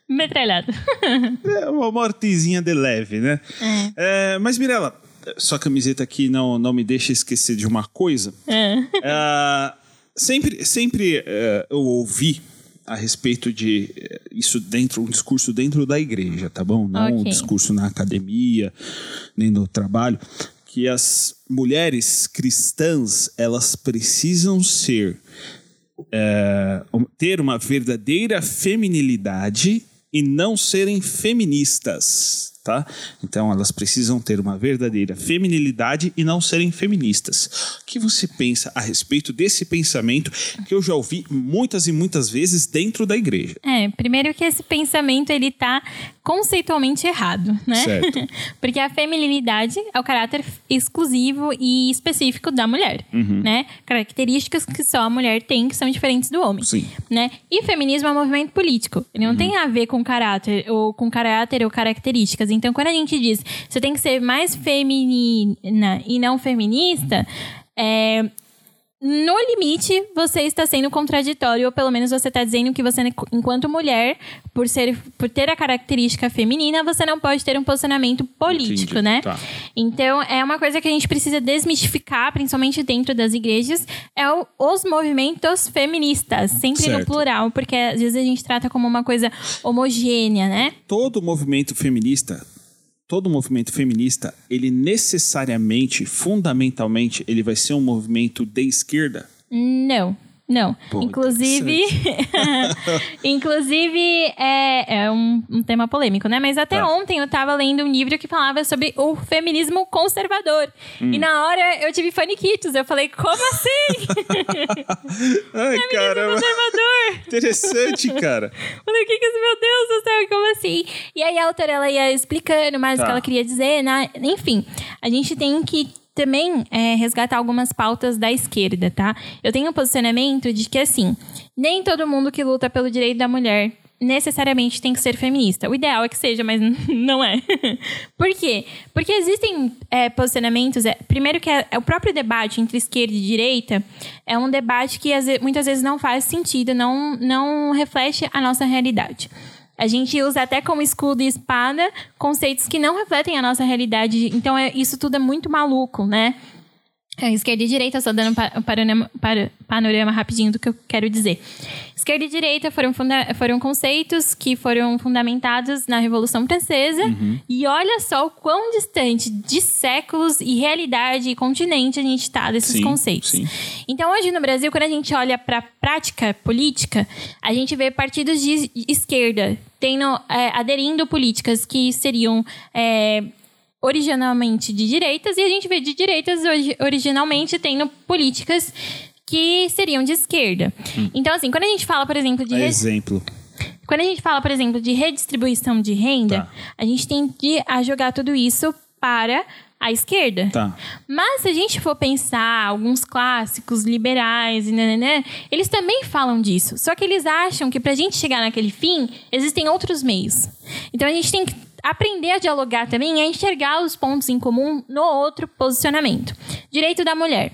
Metralhado. é uma mortezinha de leve, né? É, mas Mirella, sua camiseta aqui não, não me deixa esquecer de uma coisa. É. Ah, sempre sempre eh, eu ouvi a respeito de eh, isso dentro, um discurso dentro da igreja, tá bom? Não um Ok. discurso na academia, nem no trabalho, que as mulheres cristãs, elas precisam ser um- ter uma verdadeira feminilidade e não serem feministas, tá? Então elas precisam ter uma verdadeira feminilidade e não serem feministas. O que você pensa a respeito desse pensamento que eu já ouvi muitas e muitas vezes dentro da igreja? É, primeiro que esse pensamento ele tá conceitualmente errado, né? Certo. Porque a feminilidade é o caráter exclusivo e específico da mulher, Uhum. né? Características que só a mulher tem que são diferentes do homem. Sim. Né? E feminismo é um movimento político. Ele não Uhum. tem a ver com caráter ou com caráter ou características. Então, quando a gente diz você tem que ser mais feminina e não feminista, é, no limite, você está sendo contraditório, ou pelo menos você está dizendo que você, enquanto mulher, por, ser, por ter a característica feminina, você não pode ter um posicionamento político, Entendi. né? Tá. Então, é uma coisa que a gente precisa desmistificar, principalmente dentro das igrejas, é o- os movimentos feministas, sempre no Certo. plural, porque às vezes a gente trata como uma coisa homogênea, né? Todo movimento feminista, todo movimento feminista, ele necessariamente, fundamentalmente, ele vai ser um movimento de esquerda? Não. Não. Pô, inclusive, inclusive é, é um, um tema polêmico, né? Mas até Tá. ontem eu tava lendo um livro que falava sobre o feminismo conservador. Hum. E na hora eu tive faniquitos. Eu falei, como assim? Ai, caramba, conservador? interessante, cara. Falei, o que que? Meu Deus do céu, como assim? E aí a autora, ela ia explicando mais o Tá. que ela queria dizer, né? Enfim, a gente tem que também é, resgatar algumas pautas da esquerda, tá? Eu tenho um posicionamento de que, assim, nem todo mundo que luta pelo direito da mulher necessariamente tem que ser feminista. O ideal é que seja, mas não é. Por quê? Porque existem é, posicionamentos. É, primeiro que é, é o próprio debate entre esquerda e direita é um debate que às muitas vezes não faz sentido, não, não reflete a nossa realidade. A gente usa até como escudo e espada conceitos que não refletem a nossa realidade. Então, é, isso tudo é muito maluco, né? É, esquerda e direita, só dando um panorama, panorama rapidinho do que eu quero dizer. Esquerda e direita foram, funda foram conceitos que foram fundamentados na Revolução Francesa. Uhum. E olha só o quão distante de séculos e realidade e continente a gente está desses sim, conceitos. Sim. Então, hoje no Brasil, quando a gente olha para a prática política, a gente vê partidos de esquerda tendo, é, aderindo políticas que seriam. É, originalmente de direitas e a gente vê de direitas originalmente tendo políticas que seriam de esquerda. Hum. Então, assim, quando a gente fala, por exemplo, de. Exemplo. Quando a gente fala, por exemplo, de redistribuição de renda, tá. a gente tem que jogar tudo isso para a esquerda. Tá. Mas se a gente for pensar alguns clássicos liberais e nananã, eles também falam disso. Só que eles acham que para a gente chegar naquele fim, existem outros meios. Então a gente tem que aprender a dialogar também, a enxergar os pontos em comum no outro posicionamento. Direito da mulher.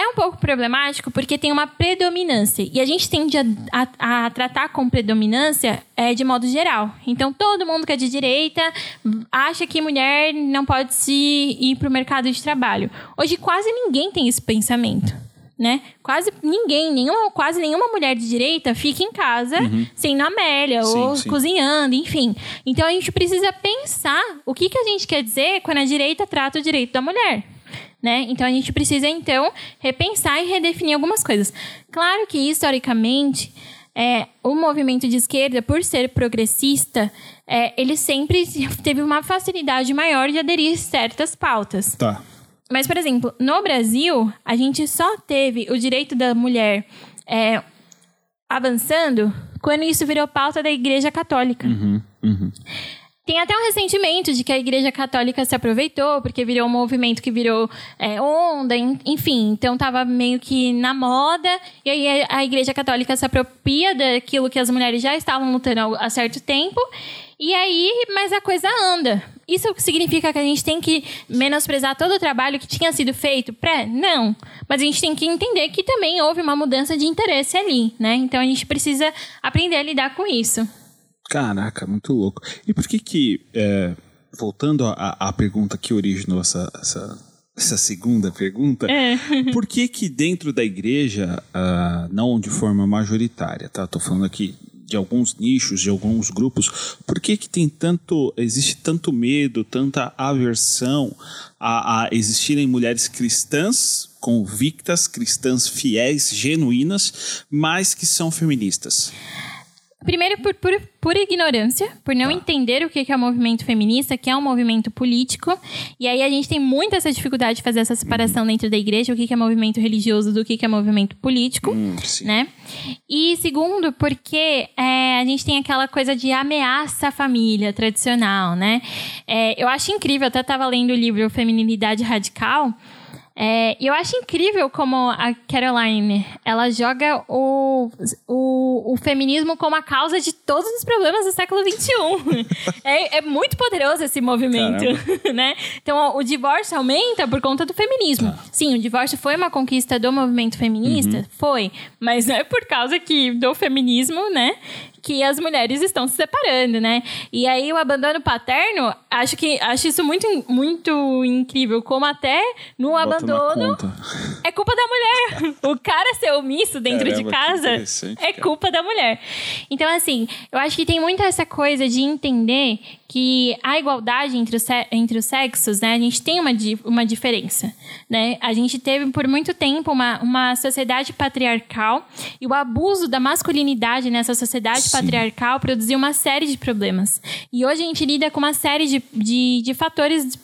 É um pouco problemático porque tem uma predominância. E a gente tende a, a, a, tratar com predominância é, de modo geral. Então, todo mundo que é de direita acha que mulher não pode se ir para o mercado de trabalho. Hoje, quase ninguém tem esse pensamento. Né? Quase ninguém, nenhuma, quase nenhuma mulher de direita fica em casa uhum. sendo Amélia sim, ou sim. cozinhando, enfim. Então a gente precisa pensar o que, que a gente quer dizer quando a direita trata o direito da mulher né? Então a gente precisa então repensar e redefinir algumas coisas. Claro que historicamente é, o movimento de esquerda, por ser progressista, é, ele sempre teve uma facilidade maior de aderir a certas pautas. Tá. Mas, por exemplo, no Brasil, a gente só teve o direito da mulher é, avançando quando isso virou pauta da Igreja Católica. Uhum, uhum. Tem até um ressentimento de que a Igreja Católica se aproveitou, porque virou um movimento que virou é, onda, enfim. Então tava meio que na moda, e aí a Igreja Católica se apropria daquilo que as mulheres já estavam lutando há certo tempo. E aí, mas a coisa anda. Isso significa que a gente tem que menosprezar todo o trabalho que tinha sido feito pré? Não. Mas a gente tem que entender que também houve uma mudança de interesse ali, né? Então a gente precisa aprender a lidar com isso. Caraca, muito louco. E por que que, é, voltando à, pergunta que originou essa, essa, essa segunda pergunta, é. por que que dentro da igreja, uh, não de forma majoritária, tá? Tô falando aqui de alguns nichos, de alguns grupos, por que que tem tanto, existe tanto medo, tanta aversão a, a existirem mulheres cristãs convictas, cristãs fiéis, genuínas, mas que são feministas? Primeiro, por, por, por ignorância, por não tá. entender o que é o movimento feminista, que é um movimento político. E aí a gente tem muita essa dificuldade de fazer essa separação uhum. dentro da igreja, o que é movimento religioso do que é movimento político, hum, né? E segundo, porque é, a gente tem aquela coisa de ameaça à família tradicional, né? É, eu acho incrível, até estava lendo o livro Feminilidade Radical, é, eu acho incrível como a Caroline ela joga o, o, o, feminismo como a causa de todos os problemas do século XXI. é, é, muito poderoso esse movimento, né? Então, o divórcio aumenta por conta do feminismo. Ah. Sim, o divórcio foi uma conquista do movimento feminista? Uhum. Foi. Mas não é por causa que do feminismo, né? Que as mulheres estão se separando, né? E aí o abandono paterno, acho que acho isso muito, muito incrível, como até no Bota abandono é culpa da mulher. o cara ser omisso dentro Caramba, de casa é culpa da mulher. Então assim, eu acho que tem muito essa coisa de entender que a igualdade entre os, entre os sexos, né, a gente tem uma, uma diferença, né? A gente teve por muito tempo uma, uma sociedade patriarcal e o abuso da masculinidade nessa sociedade Sim. patriarcal produziu uma série de problemas. E hoje a gente lida com uma série de, de, de fatores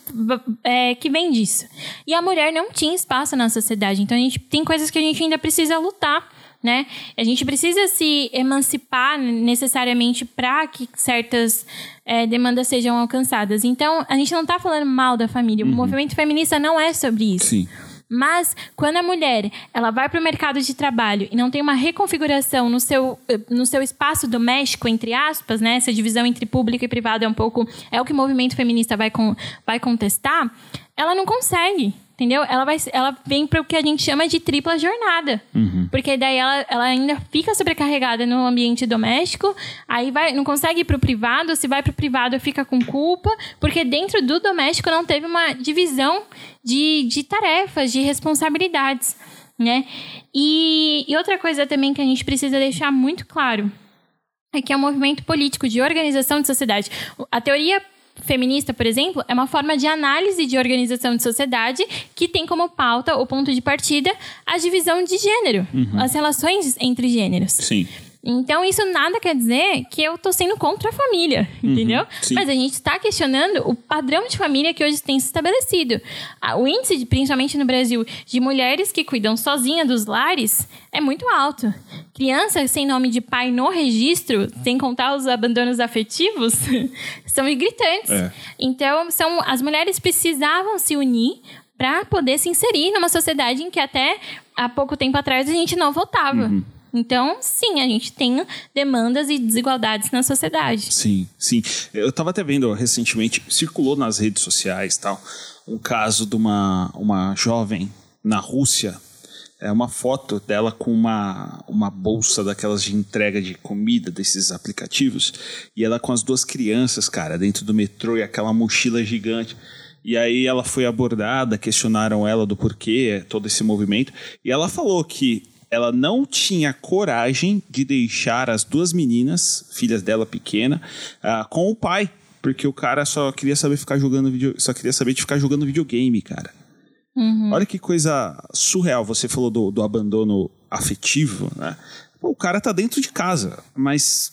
é, que vêm disso. E a mulher não tinha espaço na sociedade, então a gente tem coisas que a gente ainda precisa lutar né? A gente precisa se emancipar necessariamente para que certas é, demandas sejam alcançadas. Então, a gente não está falando mal da família. Uhum. O movimento feminista não é sobre isso. Sim. Mas quando a mulher ela vai para o mercado de trabalho e não tem uma reconfiguração no seu, no seu espaço doméstico, entre aspas, né? Essa divisão entre público e privado é um pouco. É o que o movimento feminista vai, com, vai contestar, ela não consegue Entendeu? Ela, vai, ela vem para o que a gente chama de tripla jornada. Uhum. Porque daí ela, ela ainda fica sobrecarregada no ambiente doméstico, aí vai, não consegue ir para o privado, se vai para o privado fica com culpa, porque dentro do doméstico não teve uma divisão de, de tarefas, de responsabilidades. Né? E, e outra coisa também que a gente precisa deixar muito claro é que é um movimento político de organização de sociedade. A teoria feminista, por exemplo, é uma forma de análise de organização de sociedade que tem como pauta ou ponto de partida a divisão de gênero, uhum. as relações entre gêneros. Sim. Então, isso nada quer dizer que eu tô sendo contra a família, uhum, entendeu? Sim. Mas a gente está questionando o padrão de família que hoje tem se estabelecido. O índice, principalmente no Brasil, de mulheres que cuidam sozinha dos lares é muito alto. Crianças sem nome de pai no registro, sem contar os abandonos afetivos, são gritantes. É. Então, são, as mulheres precisavam se unir para poder se inserir numa sociedade em que até há pouco tempo atrás a gente não votava. Uhum. Então, sim, a gente tem demandas e desigualdades na sociedade. Sim, sim. Eu estava até vendo recentemente, circulou nas redes sociais tal, um caso de uma, uma jovem na Rússia. É uma foto dela com uma, uma bolsa daquelas de entrega de comida desses aplicativos. E ela com as duas crianças, cara, dentro do metrô e aquela mochila gigante. E aí ela foi abordada, questionaram ela do porquê, todo esse movimento. E ela falou que ela não tinha coragem de deixar as duas meninas, filhas dela pequena, uh, com o pai, porque o cara só queria saber ficar jogando video, só queria saber de ficar jogando videogame, cara. Uhum. Olha que coisa surreal. Você falou do, do abandono afetivo, né? o cara tá dentro de casa, mas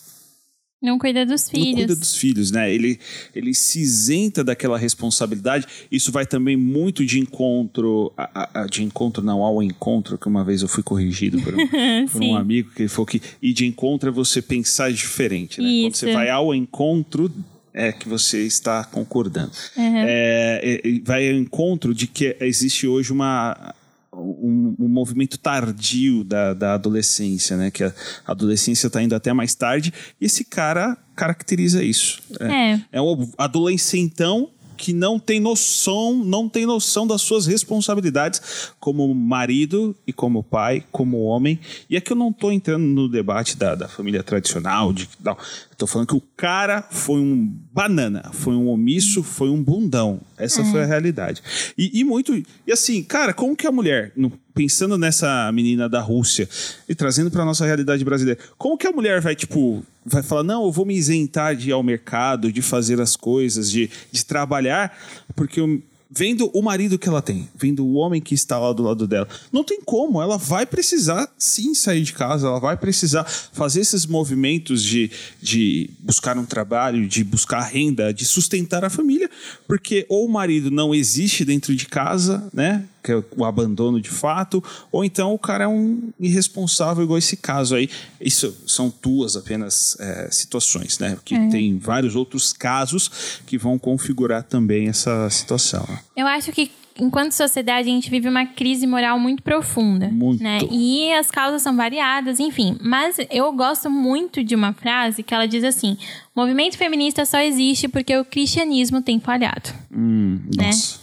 não cuida dos filhos. Não cuida dos filhos, né? Ele, ele se isenta daquela responsabilidade. Isso vai também muito de encontro, a, a, de encontro não ao encontro, que uma vez eu fui corrigido por um, por um amigo que falou que e de encontro é você pensar diferente, né? Isso. Quando você vai ao encontro é que você está concordando. Uhum. É, é, vai ao encontro de que existe hoje uma um, um, movimento tardio da, da adolescência, né? Que a adolescência está indo até mais tarde. E esse cara caracteriza isso. É, é. é um adolescentão que não tem noção, não tem noção das suas responsabilidades como marido e como pai, como homem. E aqui eu não estou entrando no debate da, da família tradicional, de, não, Tô falando que o cara foi um banana, foi um omisso, foi um bundão. Essa foi a realidade. E, e, muito. E assim, cara, como que a mulher, no, pensando nessa menina da Rússia e trazendo para nossa realidade brasileira, como que a mulher vai, tipo, vai falar, não, eu vou me isentar de ir ao mercado, de fazer as coisas, de, de trabalhar, porque eu vendo o marido que ela tem, vendo o homem que está lá do lado dela. Não tem como, ela vai precisar sim sair de casa, ela vai precisar fazer esses movimentos de, de buscar um trabalho, de buscar renda, de sustentar a família, porque ou o marido não existe dentro de casa, né? Que é o abandono de fato, ou então o cara é um irresponsável, igual esse caso aí. Isso são duas apenas é, situações, né? Que é. tem vários outros casos que vão configurar também essa situação. Eu acho que enquanto sociedade, a gente vive uma crise moral muito profunda. Muito. Né? E as causas são variadas, enfim. Mas eu gosto muito de uma frase que ela diz assim: o movimento feminista só existe porque o cristianismo tem falhado. Hum, né? Nossa.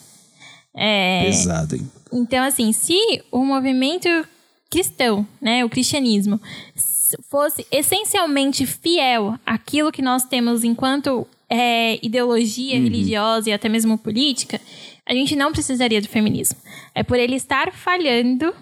É... Pesado, hein? Então, assim, se o movimento cristão, né, o cristianismo, fosse essencialmente fiel àquilo que nós temos enquanto é, ideologia uhum. religiosa e até mesmo política, a gente não precisaria do feminismo. É por ele estar falhando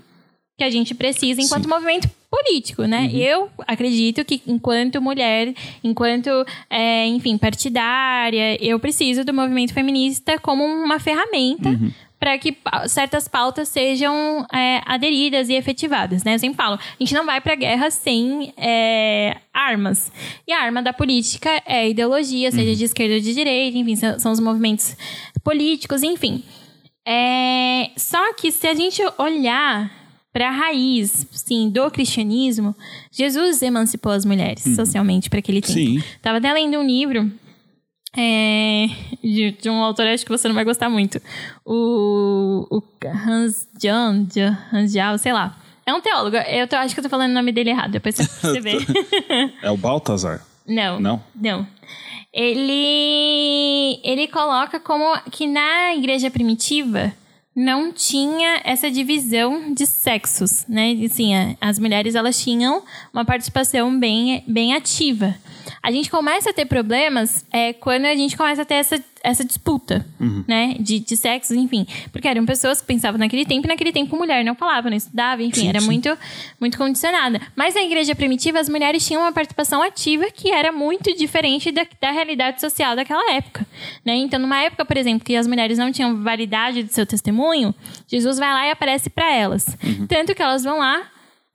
que a gente precisa enquanto Sim. movimento político, né? Uhum. Eu acredito que enquanto mulher, enquanto, é, enfim, partidária, eu preciso do movimento feminista como uma ferramenta uhum para que certas pautas sejam é, aderidas e efetivadas, né? Eu sempre falo, a gente não vai para a guerra sem é, armas. E a arma da política é a ideologia, seja uhum. de esquerda ou de direita, enfim, são, são os movimentos políticos, enfim. É, só que se a gente olhar para a raiz, sim, do cristianismo, Jesus emancipou as mulheres uhum. socialmente para aquele tempo. Sim. Tava até lendo um livro é, de, de, um autor, acho que você não vai gostar muito. O, o Hans John, Hans Jal, sei lá. É um teólogo. Eu tô, acho que eu tô falando o nome dele errado, depois você vê. é o Baltazar? Não. Não? Não. Ele, ele coloca como que na igreja primitiva não tinha essa divisão de sexos, né? Assim, as mulheres elas tinham uma participação bem, bem ativa. A gente começa a ter problemas é, quando a gente começa a ter essa, essa disputa, uhum. né? De, de sexos, enfim. Porque eram pessoas que pensavam naquele tempo, e naquele tempo mulher não falava, não estudava, enfim, sim, era sim. muito muito condicionada. Mas na igreja primitiva, as mulheres tinham uma participação ativa que era muito diferente da, da realidade social daquela época, né? Então, numa época, por exemplo, que as mulheres não tinham validade do seu testemunho, Jesus vai lá e aparece para elas. Uhum. Tanto que elas vão lá,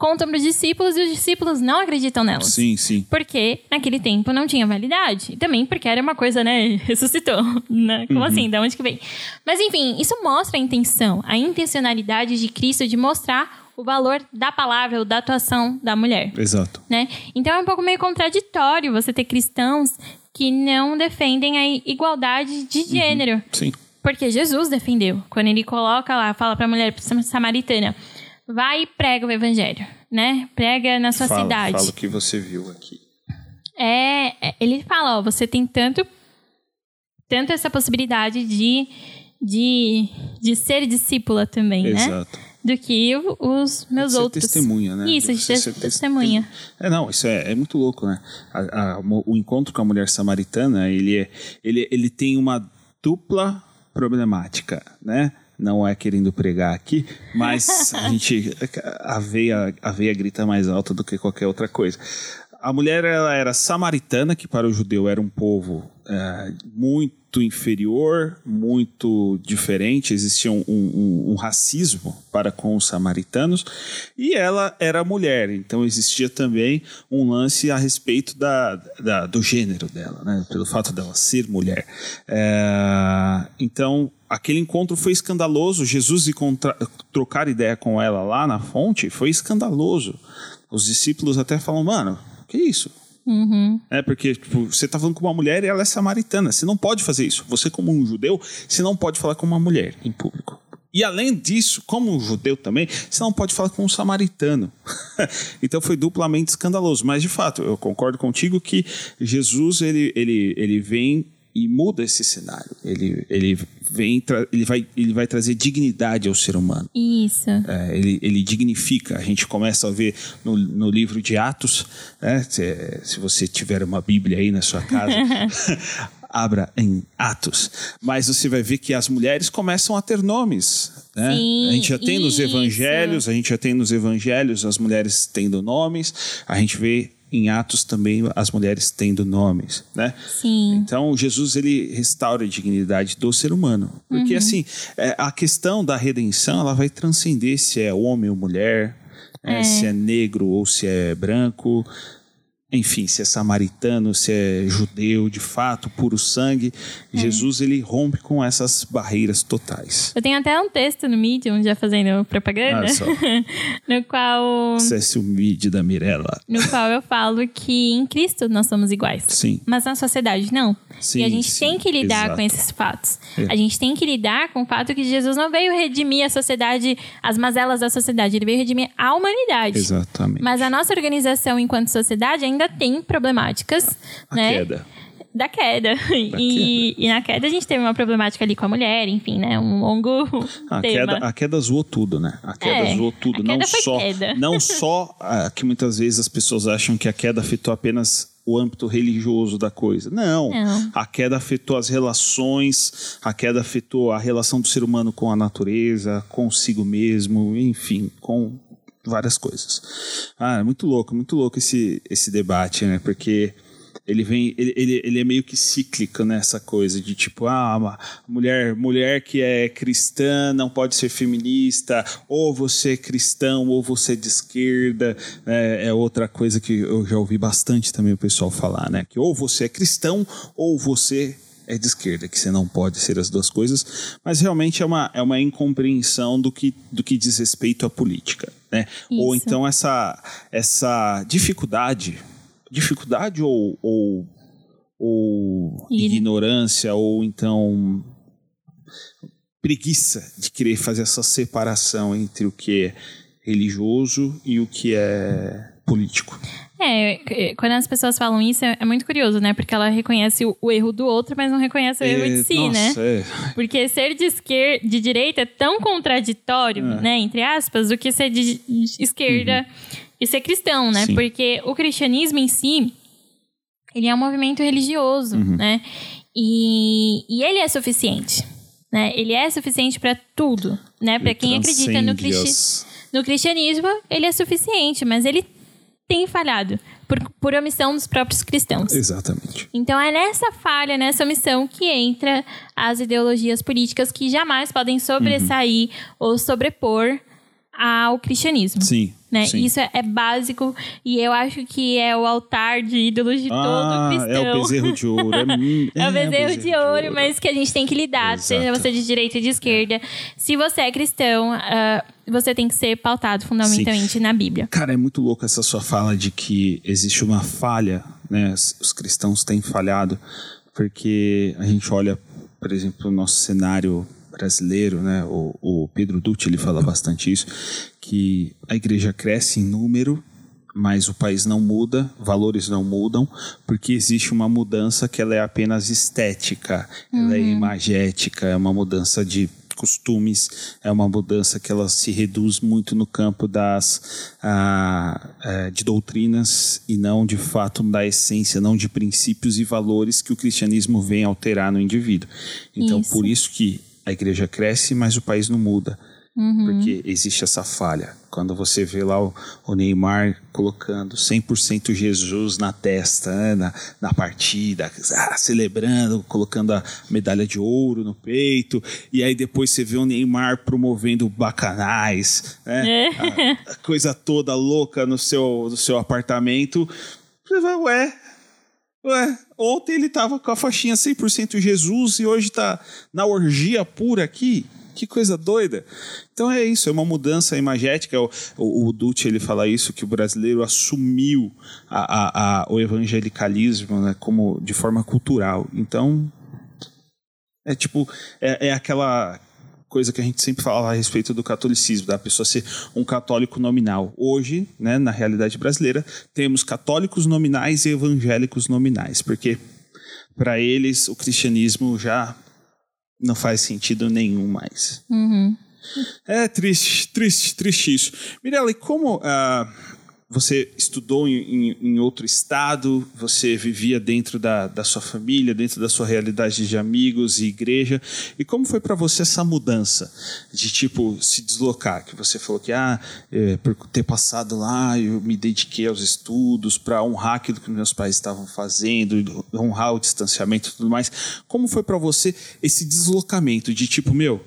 contam para os discípulos e os discípulos não acreditam nelas. Sim, sim. Porque naquele tempo não tinha validade. E também porque era uma coisa, né? Ressuscitou. Né? Como uhum. assim? Da onde que vem? Mas enfim, isso mostra a intenção, a intencionalidade de Cristo de mostrar o valor da palavra ou da atuação da mulher. Exato. Né? Então é um pouco meio contraditório você ter cristãos que não defendem a igualdade de uhum. gênero. Uhum. Sim. Porque Jesus defendeu. Quando ele coloca lá, fala para a mulher samaritana: vai e prega o evangelho, né? Prega na sua fala, cidade. Fala o que você viu aqui. É, é, ele fala, ó, você tem tanto, tanto essa possibilidade de, de, de ser discípula também, Exato. né? Exato. Do que os meus de outros. testemunha, né? Isso, de ser, ser testemunha. É, não, isso é, é muito louco, né? A, a, o encontro com a mulher samaritana, ele, é, ele, ele tem uma dupla problemática, né? Não é querendo pregar aqui, mas a gente a veia, a veia grita mais alta do que qualquer outra coisa. A mulher ela era samaritana, que para o judeu era um povo é, muito inferior, muito diferente, existia um, um, um, racismo para com os samaritanos, e ela era mulher, então existia também um lance a respeito da, da do gênero dela, né, pelo fato dela ser mulher. É, então, aquele encontro foi escandaloso, Jesus trocar ideia com ela lá na fonte foi escandaloso. Os discípulos até falam, mano, que isso? Uhum. É porque tipo, você está falando com uma mulher e ela é samaritana. Você não pode fazer isso. Você, como um judeu, você não pode falar com uma mulher em público. E além disso, como um judeu também, você não pode falar com um samaritano. então foi duplamente escandaloso. Mas de fato, eu concordo contigo que Jesus ele, ele, ele vem e muda esse cenário. Ele, ele vem, ele vai, ele vai trazer dignidade ao ser humano. Isso. É, ele, ele dignifica. A gente começa a ver no, no livro de Atos, né? se, se você tiver uma Bíblia aí na sua casa, abra em Atos. Mas você vai ver que as mulheres começam a ter nomes. Né? Sim, a gente já tem nos evangelhos, a gente já tem nos evangelhos as mulheres tendo nomes, a gente vê em Atos também as mulheres tendo nomes, né? Sim. Então Jesus ele restaura a dignidade do ser humano, porque uhum. assim é, a questão da redenção ela vai transcender se é homem ou mulher, é. É, se é negro ou se é branco, enfim, se é samaritano, se é judeu, de fato, puro sangue, é. Jesus ele rompe com essas barreiras totais. Eu tenho até um texto no Medium, já fazendo propaganda, ah, no qual... Acesse o Mid da Mirella. No qual eu falo que em Cristo nós somos iguais. Sim. Mas na sociedade não. Sim, e a gente sim, tem que lidar exato. com esses fatos. É. A gente tem que lidar com o fato que Jesus não veio redimir a sociedade, as mazelas da sociedade, ele veio redimir a humanidade. Exatamente. Mas a nossa organização enquanto sociedade ainda tem problemáticas, a né? queda. Da queda. Da e, queda. e na queda a gente teve uma problemática ali com a mulher, enfim, né? Um longo A tema. queda, a queda zoou tudo, né? A queda É, zoou tudo. a não só, queda. não só ah, que muitas vezes as pessoas acham que a queda afetou apenas o âmbito religioso da coisa. Não. Não. A queda afetou as relações, a queda afetou a relação do ser humano com a natureza, consigo mesmo, enfim, com várias coisas. Ah, é muito louco, muito louco esse, esse debate, né? Porque ele vem, ele, ele, ele é meio que cíclico nessa coisa de tipo, ah, mulher, mulher que é cristã não pode ser feminista, ou você é cristão, ou você é de esquerda, né? é outra coisa que eu já ouvi bastante também o pessoal falar, né? Que ou você é cristão, ou você é de esquerda, que você não pode ser as duas coisas, mas realmente é uma, é uma incompreensão do que, do que diz respeito à política, né? Ou então essa, essa dificuldade, dificuldade ou, ou, ou ignorância, ou então preguiça de querer fazer essa separação entre o que é religioso e o que é político. É, quando as pessoas falam isso, é muito curioso, né? Porque ela reconhece o, o erro do outro, mas não reconhece o erro de si, nossa, né? É. Porque ser de esquerda, de direita é tão contraditório, É. né? Entre aspas, do que ser de esquerda e ser cristão, né? Sim. Porque o cristianismo em si, ele é um movimento religioso, Uhum. né? E, e ele é suficiente, né? Ele é suficiente para tudo, né? Para quem acredita no, cristi no cristianismo, ele é suficiente, mas ele tem falhado por, por omissão dos próprios cristãos. Exatamente. Então é nessa falha, nessa omissão que entra as ideologias políticas que jamais podem sobressair ou sobrepor ao cristianismo. Sim. Né? sim. Isso é, é básico e eu acho que é o altar de ídolos de todo ah, cristão. é o bezerro de ouro. É, hum, É o bezerro de ouro, mas que a gente tem que lidar, seja Exato. você de direita ou de esquerda. Se você é cristão, ah, você tem que ser pautado fundamentalmente na Bíblia. Cara, é muito louco essa sua fala de que existe uma falha, né? Os cristãos têm falhado, porque a gente olha, por exemplo, o nosso cenário brasileiro, né? O, o Pedro Dutti, ele fala bastante isso, que a igreja cresce em número, mas o país não muda, valores não mudam, porque existe uma mudança que ela é apenas estética, ela é imagética, é uma mudança de costumes, é uma mudança que ela se reduz muito no campo das ah, eh, de doutrinas e não de fato da essência, não de princípios e valores que o cristianismo vem alterar no indivíduo. Então, Isso. por isso que a igreja cresce, mas o país não muda. Porque existe essa falha. Quando você vê lá o, o Neymar colocando 100% Jesus na testa, né, na, na partida, ah, celebrando, colocando a medalha de ouro no peito, e aí depois você vê o Neymar promovendo bacanais, né, a, a coisa toda louca no seu, no seu apartamento. Você vai, ué, Ué, ontem ele tava com a faixinha 100% Jesus e hoje tá na orgia pura aqui. Que coisa doida. Então é isso, é uma mudança imagética. O, o, o ele fala isso, que o brasileiro assumiu a, a, a- o evangelicalismo né, como de forma cultural. Então, é tipo, é, é aquela coisa que a gente sempre fala a respeito do catolicismo, da pessoa ser um católico nominal. Hoje, né, na realidade brasileira, temos católicos nominais e evangélicos nominais, porque para eles o cristianismo já não faz sentido nenhum mais. Uhum. É triste, triste, triste isso. Mirella, e como ah, você estudou em, em- em outro estado, você vivia dentro da, da sua família, dentro da sua realidade de amigos e igreja, e como foi para você essa mudança de tipo se deslocar? Que você falou que ah, é, por ter passado lá, eu me dediquei aos estudos para honrar aquilo que meus pais estavam fazendo, honrar o distanciamento e tudo mais. Como foi para você esse deslocamento de tipo meu?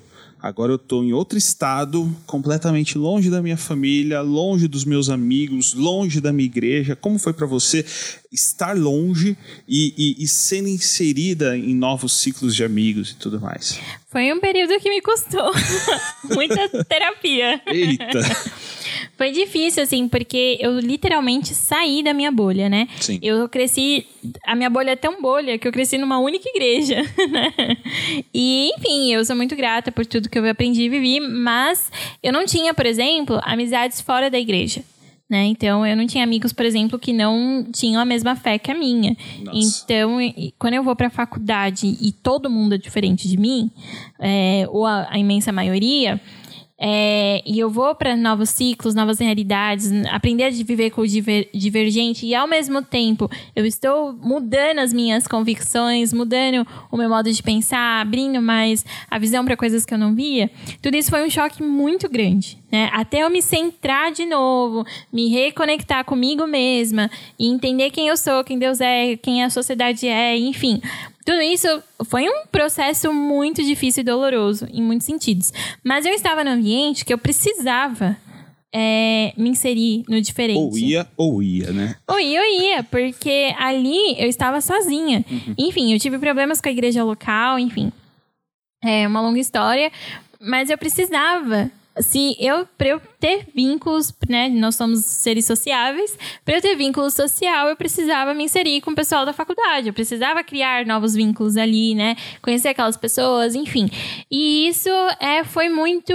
Agora eu estou em outro estado, completamente longe da minha família, longe dos meus amigos, longe da minha igreja. Como foi para você estar longe e, e, e sendo inserida em novos ciclos de amigos e tudo mais? Foi um período que me custou muita terapia. Eita! Foi difícil, assim, porque eu literalmente saí da minha bolha, né? Sim. Eu cresci. A minha bolha é tão bolha que eu cresci numa única igreja, né? E, enfim, eu sou muito grata por tudo que eu aprendi e vivi, mas eu não tinha, por exemplo, amizades fora da igreja. Né? Então, eu não tinha amigos, por exemplo, que não tinham a mesma fé que a minha. Nossa. Então, quando eu vou pra faculdade e todo mundo é diferente de mim, é, ou a, a imensa maioria, é, e eu vou para novos ciclos, novas realidades, aprender a viver com o diver- divergente e ao mesmo tempo eu estou mudando as minhas convicções, mudando o meu modo de pensar, abrindo mais a visão para coisas que eu não via. Tudo isso foi um choque muito grande, né? Até eu me centrar de novo, me reconectar comigo mesma e entender quem eu sou, quem Deus é, quem a sociedade é, enfim. Tudo isso foi um processo muito difícil e doloroso, em muitos sentidos. Mas eu estava num ambiente que eu precisava é, me inserir no diferente. ou ia ou ia, né? Ou ia, eu ia, porque ali eu estava sozinha. Enfim, eu tive problemas com a igreja local, enfim. É uma longa história. Mas eu precisava se eu, pra eu ter vínculos, né? Nós somos seres sociáveis. Para eu ter vínculo social, eu precisava me inserir com o pessoal da faculdade. Eu precisava criar novos vínculos ali, né? Conhecer aquelas pessoas, enfim. E isso é, foi muito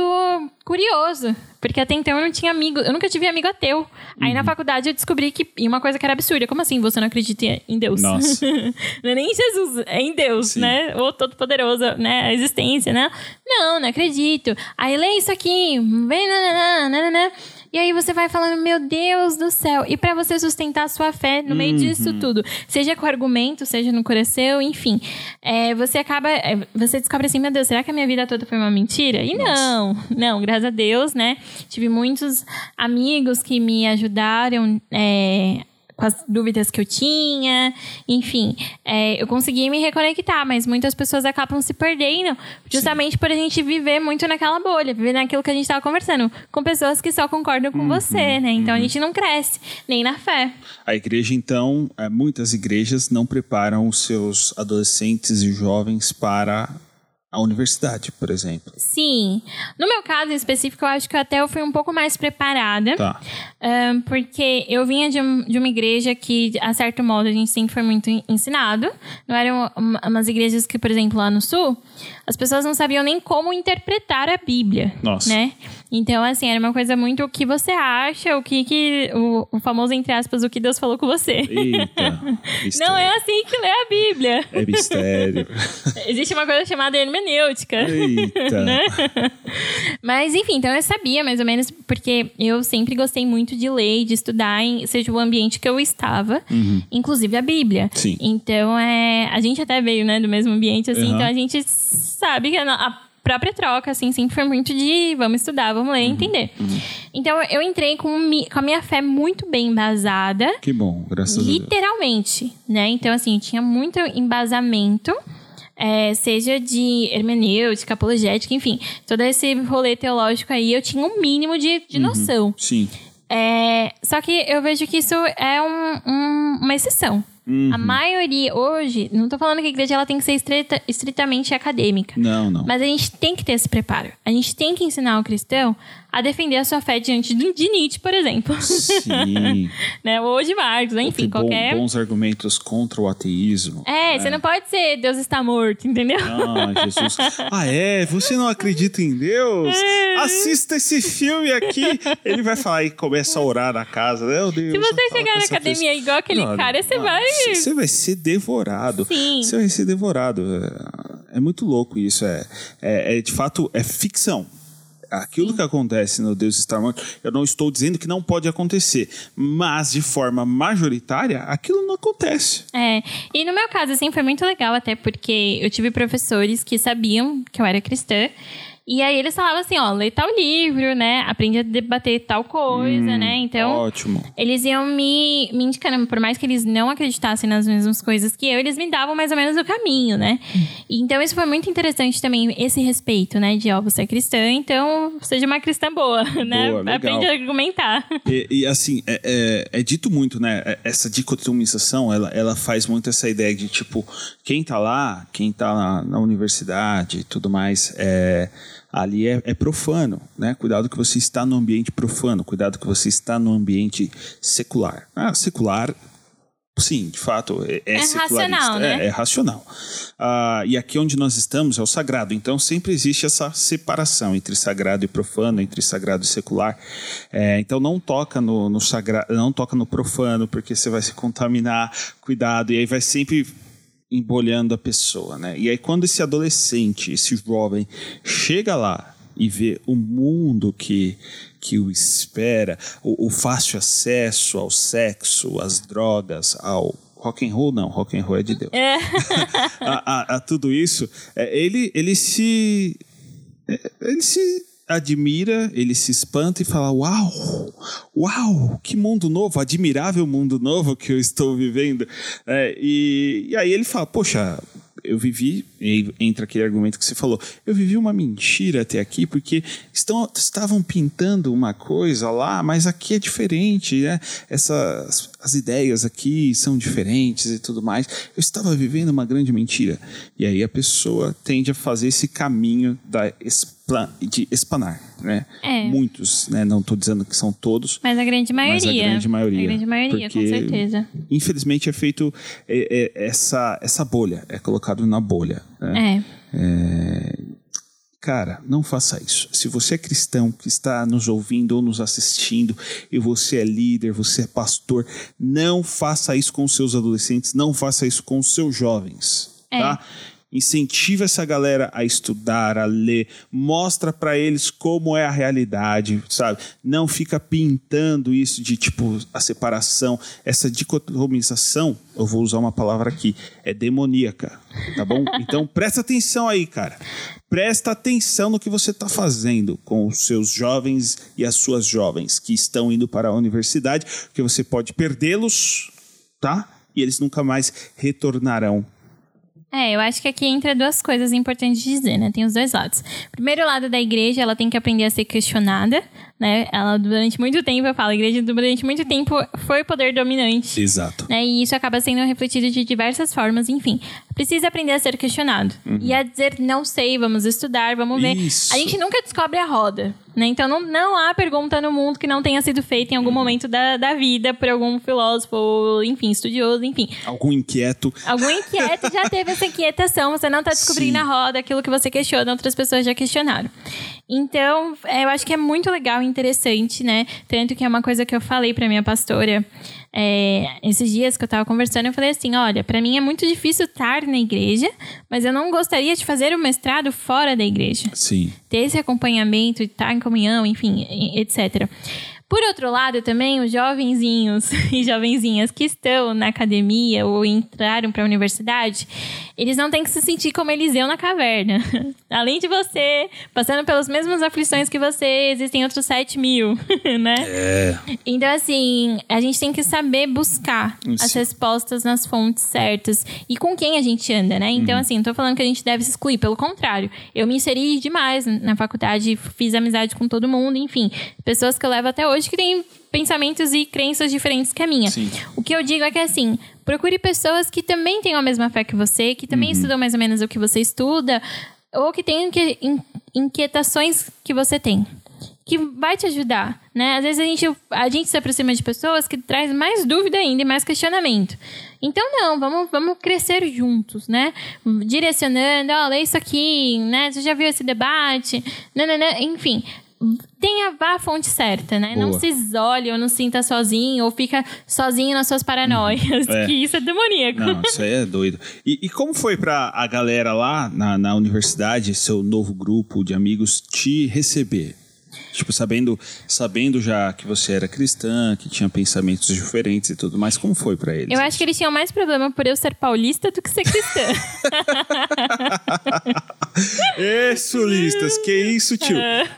curioso, porque até então eu não tinha amigo, eu nunca tive amigo ateu. Aí Uhum. na faculdade eu descobri que e uma coisa que era absurda, como assim você não acredita em Deus? Nossa. não é nem em Jesus, é em Deus, Sim. né? O todo poderoso, né? A existência, né? Não, não acredito. Aí lê isso aqui, vem, nananã, nananã. E aí você vai falando, meu Deus do céu. E para você sustentar a sua fé no meio disso tudo, seja com argumento, seja no coração, enfim, é, você acaba, é, você descobre assim, meu Deus, será que a minha vida toda foi uma mentira? E não, não, graças a Deus, né? Tive muitos amigos que me ajudaram, é, com as dúvidas que eu tinha, enfim, é, eu consegui me reconectar, mas muitas pessoas acabam se perdendo justamente por a gente viver muito naquela bolha, viver naquilo que a gente estava conversando, com pessoas que só concordam com você, né? Então a gente não cresce, nem na fé. A igreja, então, é, muitas igrejas não preparam os seus adolescentes e jovens para a universidade, por exemplo. Sim. No meu caso em específico, eu acho que até eu fui um pouco mais preparada. Tá. Ahn, porque eu vinha de, um- de uma igreja que, a certo modo, a gente sempre foi muito en- ensinado. Não eram uma- umas igrejas que, por exemplo, lá no Sul, as pessoas não sabiam nem como interpretar a Bíblia. Nossa. Né? Então, assim, era uma coisa muito o que você acha, o que, que o, o famoso, entre aspas, o que Deus falou com você. Eita. Não é assim que lê a Bíblia. É mistério. Existe uma coisa chamada hermenêutica. Eita. Né? Mas, enfim, então eu sabia mais ou menos, porque eu sempre gostei muito de ler e de estudar, em, seja o ambiente que eu estava, inclusive a Bíblia. Uhum. Sim. Então, é, a gente até veio, né, do mesmo ambiente, assim, Uhum. então a gente sabe que a, a própria troca, assim, sempre foi muito de vamos estudar, vamos Uhum. ler e entender. Então, eu entrei com, com a minha fé muito bem embasada, Que bom, graças a Deus. Literalmente, né? Então, assim, tinha muito embasamento, é, seja de hermenêutica, apologética, enfim, todo esse rolê teológico aí, eu tinha um mínimo de, de noção. Sim. É, só que eu vejo que isso é um- um- uma exceção. A maioria hoje, não tô falando que a igreja ela tem que ser estrita- estritamente acadêmica. Não, não. Mas a gente tem que ter esse preparo. A gente tem que ensinar o cristão a defender a sua fé diante de Nietzsche, por exemplo. Sim. né? Ou de Marx, enfim, bom- qualquer. bons argumentos contra o ateísmo. É, você não pode ser Deus está morto, entendeu? Ah, Jesus. Ah, é? Você não acredita em Deus? É. Assista esse filme aqui. Ele vai falar e começa a orar na casa. Meu Deus. Se você chegar na academia igual aquele Olha, cara, você ah, vai. Você vai ser devorado. Sim. Você vai ser devorado. É, é muito louco isso. É, é, é, de fato, é ficção. Aquilo que acontece no Deus está morto, eu não estou dizendo que não pode acontecer, mas de forma majoritária, aquilo não acontece. É, e no meu caso, assim, foi muito legal, até porque eu tive professores que sabiam que eu era cristã. E aí eles falavam assim, ó, lê tal livro, né? Aprende a debater tal coisa, né? Então, Ótimo. eles iam me, me indicando, por mais que eles não acreditassem nas mesmas coisas que eu, eles me davam mais ou menos o caminho, né? E Então isso foi muito interessante também, esse respeito, né? De, ó, você é cristã, então seja uma cristã boa, né? Boa. Aprende a argumentar. E, e, assim, é, é- é dito muito, né? é- Essa dicotomização, ela, ela faz muito essa ideia de, tipo, quem tá lá, quem tá na, na universidade e tudo mais, é, ali é, é profano, né? Cuidado que você está no ambiente profano, cuidado que você está no ambiente secular. Ah, secular, sim, de fato, é, é, É racional, né? É, é racional. Ah, e aqui onde nós estamos é o sagrado. Então sempre existe essa separação entre sagrado e profano, entre sagrado e secular. É, então não toca no, no sagrado, não toca no profano, porque você vai se contaminar. Cuidado. E aí vai sempre embolhando a pessoa, né? E aí quando esse adolescente, esse jovem chega lá e vê o mundo que que o espera, o, o fácil acesso ao sexo, às drogas, ao rock and roll não, rock and roll é de Deus. a, a- a tudo isso, é, ele ele se é, ele se admira, ele se espanta e fala: Uau, uau, que mundo novo, admirável mundo novo que eu estou vivendo. É, e, e aí ele fala: Poxa, eu vivi, entra aquele argumento que você falou, eu vivi uma mentira até aqui, porque estão, estavam pintando uma coisa lá, mas aqui é diferente, né? Essas, as ideias aqui são diferentes e tudo mais. Eu estava vivendo uma grande mentira. E aí a pessoa tende a fazer esse caminho da expla, de espanar, né? É. Muitos, né? Não estou dizendo que são todos, Mas a grande maioria. mas a grande maioria. A grande maioria, com Porque, certeza. Infelizmente é feito é, é, essa, essa bolha, é colocado na bolha. Né? É. Cara, não faça isso. Se você é cristão que está nos ouvindo ou nos assistindo e você é líder, você é pastor, não faça isso com seus adolescentes, não faça isso com seus jovens, É. tá? Incentiva essa galera a estudar, a ler, mostra pra eles como é a realidade, sabe? Não fica pintando isso de tipo a separação, essa dicotomização, eu vou usar uma palavra aqui, é demoníaca, tá bom? Então presta atenção aí, cara. Presta atenção no que você está fazendo com os seus jovens e as suas jovens que estão indo para a universidade, porque você pode perdê-los, tá? E eles nunca mais retornarão É, eu acho que aqui entra duas coisas importantes de dizer, né? Tem os dois lados. Primeiro lado da igreja, ela tem que aprender a ser questionada, né? Ela, durante muito tempo, eu falo, a igreja durante muito tempo foi o poder dominante. Exato. né? E isso acaba sendo refletido de diversas formas, enfim. Precisa aprender a ser questionado. E a dizer, não sei, vamos estudar, vamos ver. Isso. A gente nunca descobre a roda, né? Então não, não há pergunta no mundo que não tenha sido feita em algum momento da, da vida por algum filósofo, enfim, estudioso, enfim. Algum inquieto. Algum inquieto já teve essa inquietação, você não está descobrindo Sim. a roda, aquilo que você questiona, outras pessoas já questionaram. Então, é, eu acho que é muito legal e interessante, né? Tanto que é uma coisa que eu falei para minha pastora é, esses dias que eu tava conversando, eu falei assim: olha, para mim é muito difícil estar na igreja, mas eu não gostaria de fazer o mestrado fora da igreja Sim. ter esse acompanhamento, estar em comunhão, enfim, etc. Por outro lado, também os jovenzinhos e jovenzinhas que estão na academia ou entraram para a universidade, eles não têm que se sentir como Eliseu na caverna. Além de você, passando pelas mesmas aflições que você, existem outros 7 mil, né? É. Então, assim, a gente tem que saber buscar as respostas nas fontes certas e com quem a gente anda, né? Então, assim, não tô falando que a gente deve se excluir, pelo contrário. Eu me inseri demais na faculdade, fiz amizade com todo mundo, enfim. Pessoas que eu levo até hoje que têm pensamentos e crenças diferentes que a minha. Sim. O que eu digo é que, assim, procure pessoas que também tenham a mesma fé que você, que também estudam mais ou menos o que você estuda, ou que tenham inquietações que você tem que vai te ajudar, né? Às vezes a gente, a gente se aproxima de pessoas que traz mais dúvida ainda e mais questionamento. Então, não, vamos, vamos crescer juntos, né? Direcionando, lê isso aqui, né? Você já viu esse debate? Nananã, enfim. Tenha vá à fonte certa, né? Não Boa. se isole ou não sinta sozinho ou fica sozinho nas suas paranoias, É. que isso é demoníaco. Não, isso aí é doido. E, e como foi pra a galera lá na, na universidade, seu novo grupo de amigos, te receber? Tipo, sabendo, sabendo já que você era cristã, que tinha pensamentos diferentes e tudo mais, como foi pra eles? Eu acho que eles tinham mais problema por eu ser paulista do que ser cristã. Ê, sulistas, que isso, tio? É.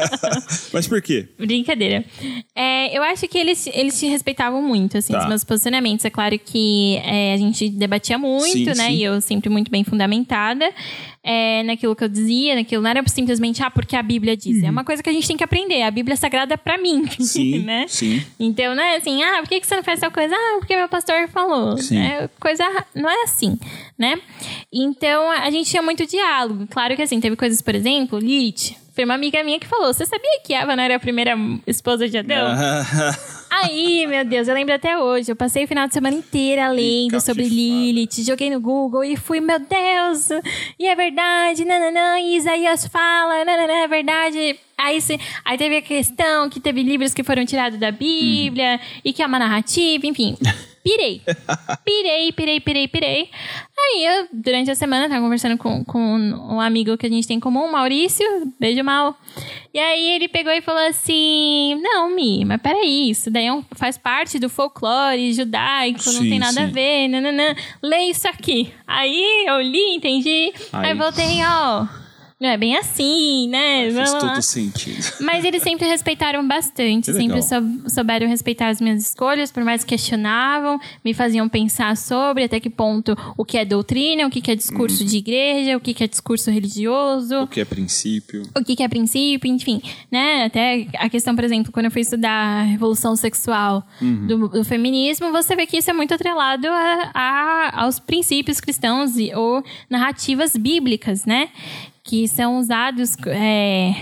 Mas por quê? Brincadeira. É, eu acho que eles, eles te respeitavam muito, assim, Tá. os meus posicionamentos. É claro que é, a gente debatia muito, Sim, né? sim. E eu sempre muito bem fundamentada é, naquilo que eu dizia, naquilo. Não era simplesmente, ah, porque a Bíblia diz. É uma coisa que a gente tem que aprender. A Bíblia é sagrada pra mim, Uhum. Sim, né? sim. Então, não é assim, ah, por que que você não faz tal coisa? Ah, porque meu pastor falou. Sim. É, coisa não é assim, né? Então, a gente tinha muito diálogo. Claro que assim, teve coisas, por exemplo, Lilith. Foi uma amiga minha que falou: Você sabia que Eva não era a primeira esposa de Adão? Aí, meu Deus, eu lembro até hoje. Eu passei o final de semana inteira lendo sobre. Lilith, joguei no Google e fui, meu Deus, e é verdade, nananã, e Isaías fala, nananã, é verdade. Aí, se, aí teve a questão que teve livros que foram tirados da Bíblia e que é uma narrativa, enfim. Pirei. Pirei, pirei, pirei, pirei. Aí eu, durante a semana, tava conversando com, com um amigo que a gente tem em comum, Maurício. Beijo, Mal. E aí ele pegou e falou assim: Não, Mi, mas peraí, isso daí é um- faz parte do folclore judaico, não Sim, tem nada a sim. ver, nananã. Lê isso aqui. Aí eu li, entendi. Aí, Aí- voltei, ó. Não é bem assim, né? Faz Vamos lá. todo sentido. Mas eles sempre respeitaram bastante, Que sempre sou- souberam respeitar as minhas escolhas, por mais que questionavam, me faziam pensar sobre até que ponto o que é doutrina, o que é discurso Uhum. de igreja, o que é discurso religioso, O que é princípio? o que que é princípio, enfim, né? Até a questão, por exemplo, quando eu fui estudar a revolução sexual Uhum. do, do feminismo, você vê que isso é muito atrelado a, a- aos princípios cristãos e, ou narrativas bíblicas, né? Que são usados, é,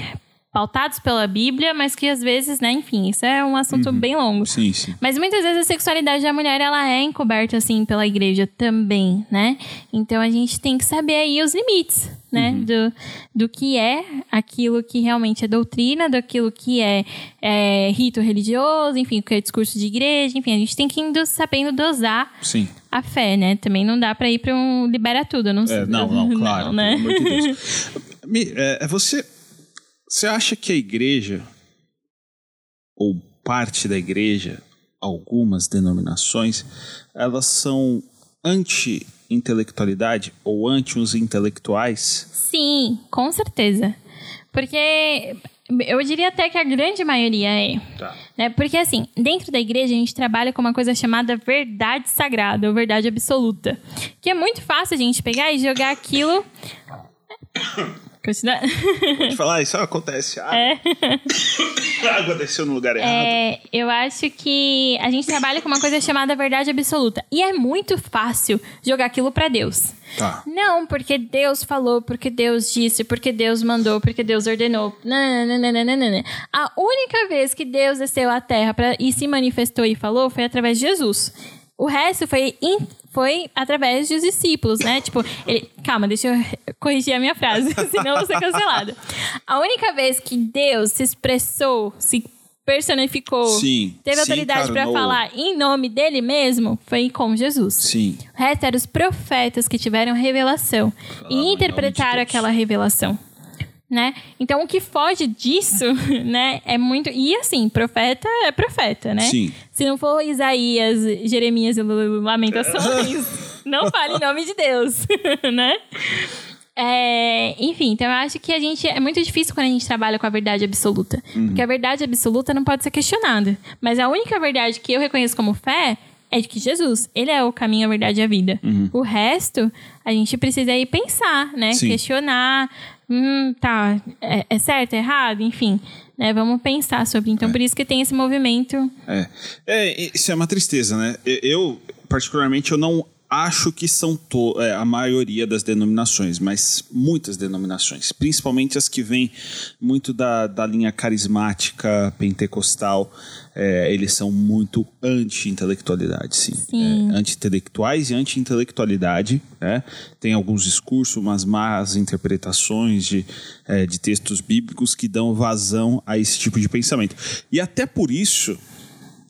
pautados pela Bíblia, mas que às vezes, né? Enfim, isso é um assunto bem longo. Sim, sim. Mas muitas vezes a sexualidade da mulher ela é encoberta assim pela igreja também, né? Então a gente tem que saber aí os limites, né? Do, do que é aquilo que realmente é doutrina, daquilo que é, é rito religioso, enfim, o que é discurso de igreja, enfim, a gente tem que ir sabendo dosar Sim. a fé, né? Também não dá pra ir pra um libera tudo, não sei. É, não, não, claro. né? Pelo amor de Deus. Me- é, você, você acha que a igreja, ou parte da igreja, algumas denominações, elas são anti-intelectualidade ou anti os intelectuais? Sim, com certeza. Porque eu diria até que a grande maioria é. Tá. Né? Porque, assim, dentro da igreja a gente trabalha com uma coisa chamada verdade sagrada, ou verdade absoluta. Que é muito fácil a gente pegar e jogar aquilo. Continua. Pode falar, isso acontece. Ah, É. a água desceu no lugar errado. É, eu acho que a gente trabalha com uma coisa chamada verdade absoluta. E é muito fácil jogar aquilo pra Deus. Tá. Não, porque Deus falou, porque Deus disse, porque Deus mandou, porque Deus ordenou. Nananana. A única vez que Deus desceu à terra pra, e se manifestou e falou foi através de Jesus. O resto foi, in- foi através dos discípulos, né? Tipo, ele. Calma, deixa eu corrigir a minha frase, senão eu vou ser cancelada. A única vez que Deus se expressou, se personificou, Sim, teve se autoridade encarnou. falar em nome dele mesmo, foi com Jesus. Sim. O resto eram os profetas que tiveram revelação e interpretaram aquela revelação. Né? Então, o que foge disso, né, é muito. E assim, profeta é profeta, né? Sim. Se não for Isaías, Jeremias e Lamentações, não fale em nome de Deus, né? É, enfim, então eu acho que a gente é muito difícil quando a gente trabalha com a verdade absoluta. Porque a verdade absoluta não pode ser questionada. Mas a única verdade que eu reconheço como fé é de que Jesus, ele é o caminho, a verdade e a vida. O resto, a gente precisa aí pensar, né? Sim. Questionar. Hum, tá, é, é certo, é errado? Enfim, né? Vamos pensar sobre. Então, por isso que tem esse movimento. É. é, isso é uma tristeza, né? Eu, particularmente, eu não acho que são é, a maioria das denominações, mas muitas denominações, principalmente as que vêm muito da, da linha carismática pentecostal, é, eles são muito anti-intelectualidade, sim. Sim. É, anti-intelectuais e anti-intelectualidade, né? Tem alguns discursos, umas más interpretações de, é, de textos bíblicos que dão vazão a esse tipo de pensamento. E até por isso,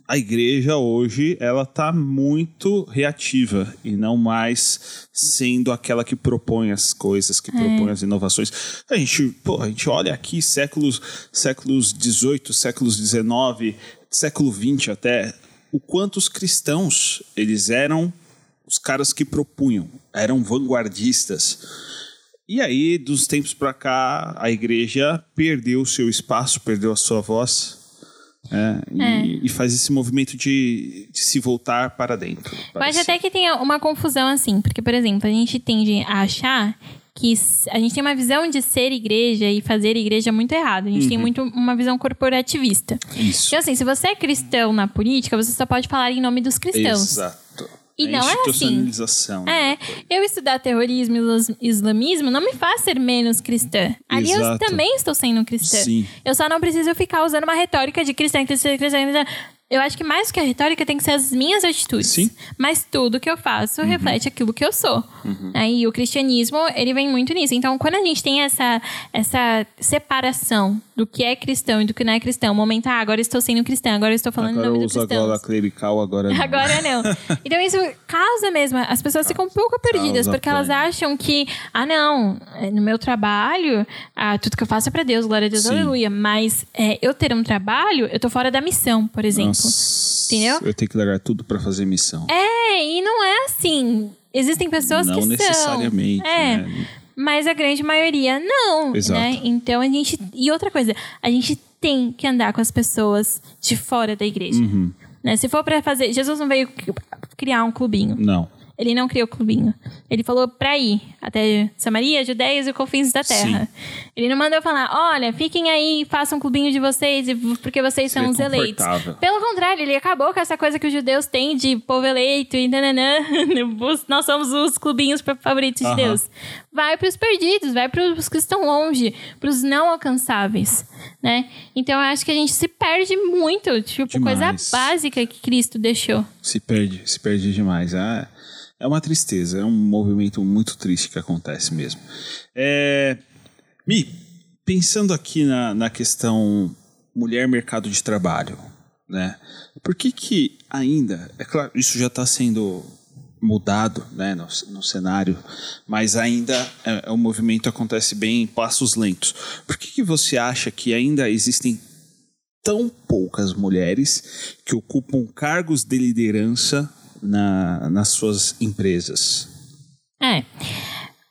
a igreja hoje ela tá muito reativa e não mais sendo aquela que propõe as coisas, que propõe as inovações. A gente, pô, a gente olha aqui séculos séculos 18, séculos 19, século 20 até, o quanto os cristãos eles eram os caras que propunham, eram vanguardistas. E aí, dos tempos para cá, a igreja perdeu o seu espaço, perdeu a sua voz. Né? e, e faz esse movimento de, de se voltar para dentro. Parece. até que tenha uma confusão assim, porque, por exemplo, a gente tende a achar que a gente tem uma visão de ser igreja e fazer igreja muito errado. A gente Uhum. tem muito uma visão corporativista. Isso. Então, assim, se você é cristão na política, você só pode falar em nome dos cristãos. Exato. E a não é assim. né? É, eu estudar terrorismo e islamismo não me faz ser menos cristã. Ali eu Exato. também estou sendo cristã. Sim. Eu só não preciso ficar usando uma retórica de cristã, cristã, cristã, cristã. Eu acho que mais que a retórica tem que ser as minhas atitudes. Sim. Uhum. Mas tudo que eu faço reflete aquilo que eu sou. Aí o cristianismo, ele vem muito nisso. Então, quando a gente tem essa, essa separação do que é cristão e do que não é cristão, o momento, ah, agora estou sendo cristã, agora estou falando Agora em nome eu do uso cristão. agora clerical, agora não. Agora não. Então isso causa mesmo. As pessoas ficam um pouco perdidas, Causa porque elas acham que, ah, não, é, no meu trabalho, ah, tudo que eu faço é pra Deus, glória a Deus, Sim. aleluia. Mas é, eu ter um trabalho, eu tô fora da missão, por exemplo. Nossa, Entendeu? Eu tenho que largar tudo para fazer missão. É, e não é assim. Existem pessoas não que são. necessariamente. É. né? mas a grande maioria não, Exato. né? Então a gente e outra coisa, a gente tem que andar com as pessoas de fora da igreja. Uhum. Né? Se for para fazer, Jesus não veio criar um clubinho. Não. Ele não criou o clubinho. Ele falou pra ir até Samaria, Judeias e confins da terra. Ele não mandou falar, olha, fiquem aí, façam um clubinho de vocês, porque vocês são os eleitos. Pelo contrário, ele acabou com essa coisa que os judeus têm de povo eleito e nananã. Nós somos os clubinhos favoritos de Aham. Deus. Vai pros perdidos, vai pros que estão longe, pros não alcançáveis, né? Então eu acho que a gente se perde muito, tipo, Demais. coisa básica que Cristo deixou. Se perde, se perde demais. É, é uma tristeza, é um movimento muito triste que acontece mesmo. É, Mi, pensando aqui na, na questão mulher mercado de trabalho, né? Por que que ainda, é claro, isso já está sendo mudado né, no, no cenário, mas ainda é, é, o movimento acontece bem em passos lentos. Por que, que você acha que ainda existem tão poucas mulheres que ocupam cargos de liderança na, nas suas empresas? É.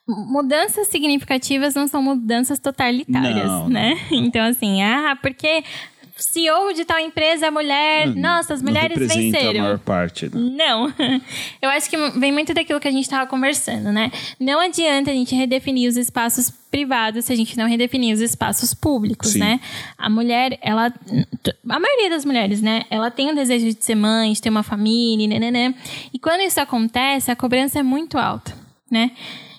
Mudanças significativas não são mudanças totalitárias, Não, né? Então, assim, ah, porque CEO de tal empresa é mulher, nossa, as mulheres não venceram. a maior parte. Né? Não. Eu acho que vem muito daquilo que a gente estava conversando, né? Não adianta a gente redefinir os espaços privados se a gente não redefinir os espaços públicos, Sim. né? A mulher, ela. A maioria das mulheres, né? Ela tem o desejo de ser mãe, de ter uma família, né? E quando isso acontece, a cobrança é muito alta, né?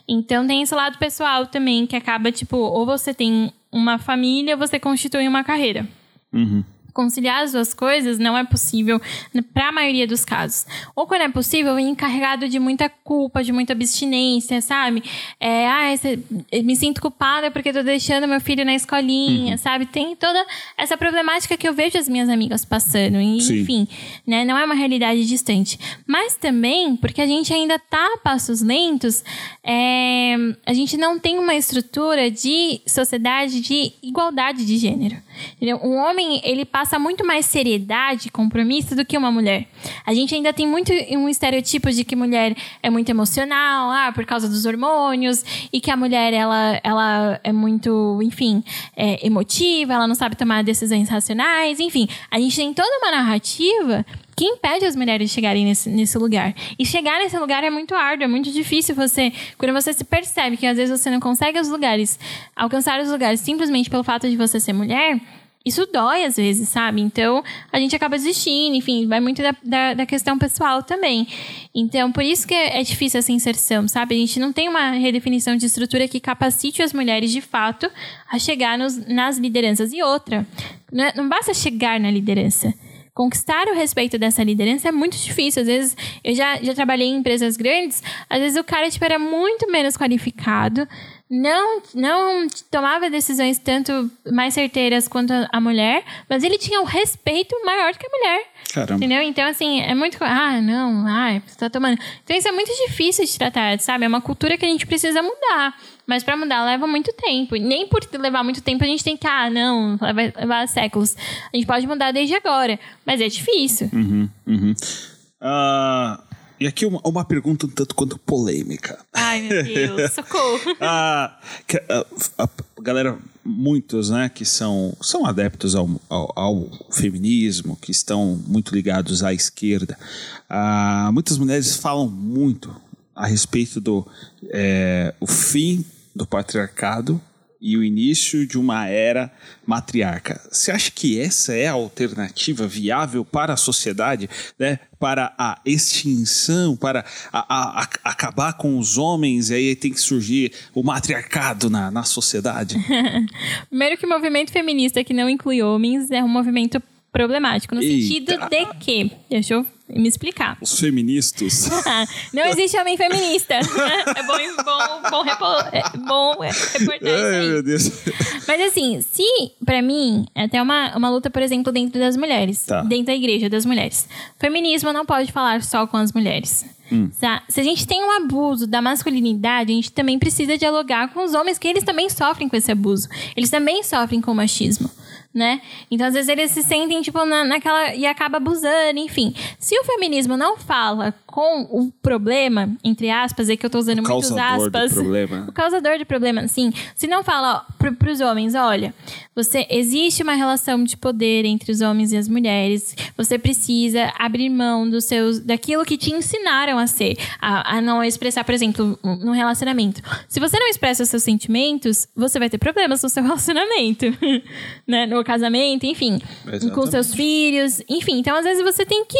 Então tem esse lado pessoal também, que acaba, tipo, ou você tem uma família, ou você constitui uma carreira Uhum. conciliar as duas coisas não é possível para a maioria dos casos. Ou quando é possível, vem encarregado de muita culpa, de muita abstinência, sabe? É, ah, me sinto culpada porque tô deixando meu filho na escolinha, sabe? Tem toda essa problemática que eu vejo as minhas amigas passando. E, enfim, né? Não é uma realidade distante. Mas também porque a gente ainda tá a passos lentos, é, a gente não tem uma estrutura de sociedade de igualdade de gênero. Entendeu? Um homem, ele passa muito mais seriedade compromisso do que uma mulher. A gente ainda tem muito um estereotipo de que mulher é muito emocional, ah, por causa dos hormônios, e que a mulher, ela, ela é muito, enfim, é, emotiva, ela não sabe tomar decisões racionais, enfim. A gente tem toda uma narrativa que impede as mulheres de chegarem nesse, nesse lugar. E chegar nesse lugar é muito árduo, é muito difícil você. Quando você se percebe que às vezes você não consegue os lugares, alcançar os lugares simplesmente pelo fato de você ser mulher. Isso dói às vezes, sabe? Então a gente acaba desistindo, enfim, vai muito da, da, da questão pessoal também. Então, por isso que é difícil essa inserção, sabe? A gente não tem uma redefinição de estrutura que capacite as mulheres de fato a chegar nos, nas lideranças. E outra, não, é- não basta chegar na liderança conquistar o respeito dessa liderança é muito difícil. Às vezes, eu já, já trabalhei em empresas grandes, às vezes o cara tipo, era muito menos qualificado, não, não tomava decisões tanto mais certeiras quanto a mulher, mas ele tinha um respeito maior do que a mulher. Caramba. Entendeu? Então, assim, é muito. Ah, não, ai, você tá tomando. Então, isso é muito difícil de tratar, sabe? É uma cultura que a gente precisa mudar. Mas pra mudar leva muito tempo. Nem por levar muito tempo a gente tem que, ah, não, vai levar séculos. A gente pode mudar desde agora. Mas é difícil. Uhum, uhum. Ah, e aqui uma, uma pergunta um tanto quanto polêmica. Ai, meu Deus, socorro. Ah, que, ah, a, galera, muitos, né, que são, são adeptos ao, ao, ao feminismo, que estão muito ligados à esquerda. Ah, muitas mulheres falam muito a respeito do é, o fim do patriarcado e o início de uma era matriarca. Você acha que essa é a alternativa viável para a sociedade, né? para a extinção, para a, a- a- acabar com os homens, e aí tem que surgir o matriarcado na, na sociedade? Primeiro que o movimento feminista que não inclui homens é um movimento problemático. No Eita. sentido de que... Deixa eu me explicar. Os feministas. Não existe homem feminista. É bom, bom, bom, repo- é bom é, reportar isso Ai, meu Deus. Mas assim, se pra mim, é até uma, uma luta, por exemplo, dentro das mulheres, Tá. dentro da igreja das mulheres. Feminismo não pode falar só com as mulheres. Tá? Se a gente tem um abuso da masculinidade, a gente também precisa dialogar com os homens, que eles também sofrem com esse abuso. Eles também sofrem com o machismo. Né? Então, às vezes, eles se sentem, tipo, na, naquela. e acaba abusando, enfim. Se o feminismo não fala com o problema, entre aspas, é que eu tô usando muitos Causador aspas. do problema. O causador de problema, assim, se não fala para os homens, olha, você existe uma relação de poder entre os homens e as mulheres, você precisa abrir mão dos seus, daquilo que te ensinaram a ser, a, a não expressar, por exemplo, no relacionamento. Se você não expressa os seus sentimentos, você vai ter problemas no seu relacionamento, né, no casamento, enfim, com Exatamente. seus filhos, enfim. Então, às vezes você tem que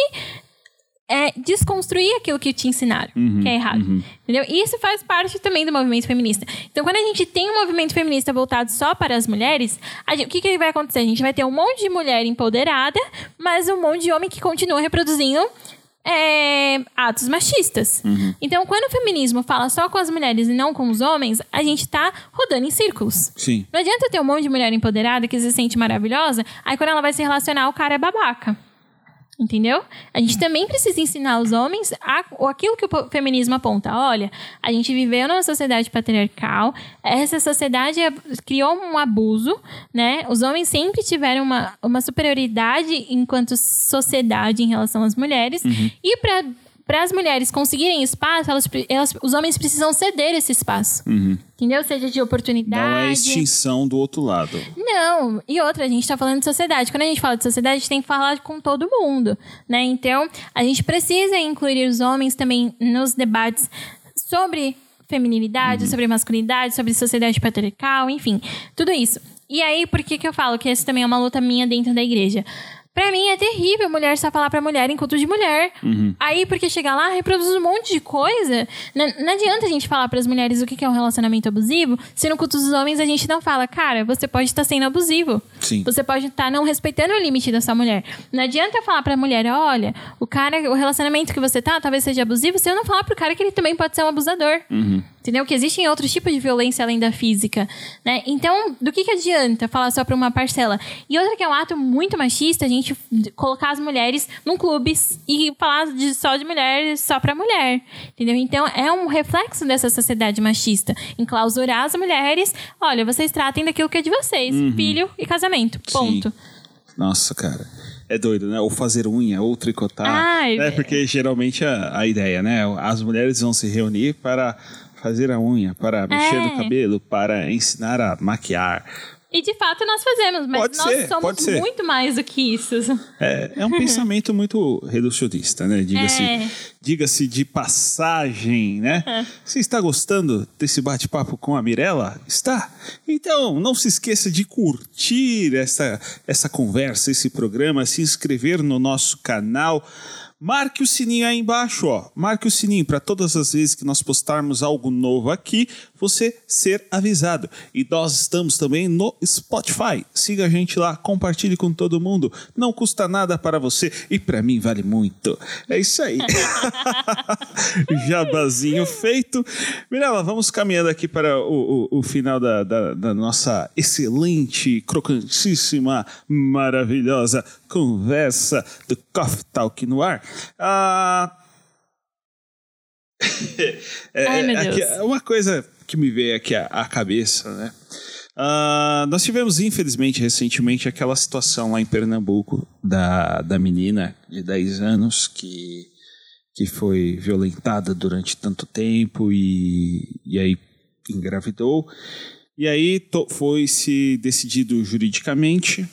é desconstruir aquilo que te ensinaram, que é errado. Entendeu? E isso faz parte também do movimento feminista. Então, quando a gente tem um movimento feminista voltado só para as mulheres, gente- o que, que vai acontecer? A gente vai ter um monte de mulher empoderada, mas um monte de homem que continua reproduzindo é, atos machistas. Então, quando o feminismo fala só com as mulheres e não com os homens, a gente tá rodando em círculos. Sim. Não adianta ter um monte de mulher empoderada que se sente maravilhosa, aí quando ela vai se relacionar, o cara é babaca. Entendeu? A gente também precisa ensinar os homens a, aquilo que o feminismo aponta. Olha, a gente viveu numa sociedade patriarcal, essa sociedade é- criou um abuso, né? Os homens sempre tiveram uma, uma superioridade enquanto sociedade em relação às mulheres. E para para as mulheres conseguirem espaço, elas, elas- os homens precisam ceder esse espaço. Entendeu? Seja de oportunidade. Não é extinção do outro lado. Não, e outra, a gente tá falando de sociedade. Quando a gente fala de sociedade, a gente tem que falar com todo mundo, né? Então, a gente precisa incluir os homens também nos debates sobre feminilidade, sobre masculinidade, sobre sociedade patriarcal, enfim, tudo isso. E aí, por que que eu falo que essa também é uma luta minha dentro da igreja? Pra mim é terrível mulher só falar pra mulher em culto de mulher. Aí, porque chega lá, reproduz um monte de coisa. Não, não adianta a gente falar pras mulheres o que é um relacionamento abusivo, se no culto dos homens a gente não fala, cara, você pode estar sendo abusivo. Sim. Você pode estar não respeitando o limite da sua mulher. Não adianta eu falar pra mulher, olha, o cara, o relacionamento que você tá talvez seja abusivo, se eu não falar pro cara que ele também pode ser um abusador. Entendeu? Que existem outros tipos de violência além da física, né? Então, do que que adianta falar só pra uma parcela? E outra que é um ato muito machista, a gente colocar as mulheres num clube e falar de, só de mulher só pra mulher, entendeu? Então, é um reflexo dessa sociedade machista, enclausurar as mulheres, olha, vocês tratem daquilo que é de vocês, filho e casamento, ponto. Nossa, cara. É doido, né? Ou fazer unha, ou tricotar. Ai, né? Porque geralmente a, a ideia, né? As mulheres vão se reunir para fazer a unha, para mexer no É. cabelo, para ensinar a maquiar. E de fato nós fazemos, mas Pode nós ser, somos muito mais do que isso. É, é um pensamento muito reducionista, né? Diga-se É. diga-se de passagem, né? Você está gostando desse bate-papo com a Mirella? Está? Então, não se esqueça de curtir essa, essa conversa, esse programa, se inscrever no nosso canal. Marque o sininho aí embaixo, ó. Marque o sininho para todas as vezes que nós postarmos algo novo aqui, você ser avisado. E nós estamos também no Spotify. Siga a gente lá, compartilhe com todo mundo. Não custa nada para você e para mim vale muito. É isso aí. Jabazinho feito. Mirella, vamos caminhando aqui para o, o, o final da, da, da nossa excelente, crocantíssima, maravilhosa conversa do Coffee Talk no ar. Ah, é, Ai, meu aqui, Deus. uma coisa que me veio aqui à, cabeça, né? Ah, nós tivemos, infelizmente, recentemente, aquela situação lá em Pernambuco da, da menina de 10 anos que, que foi violentada durante tanto tempo e, e aí engravidou. E aí foi se decidido juridicamente,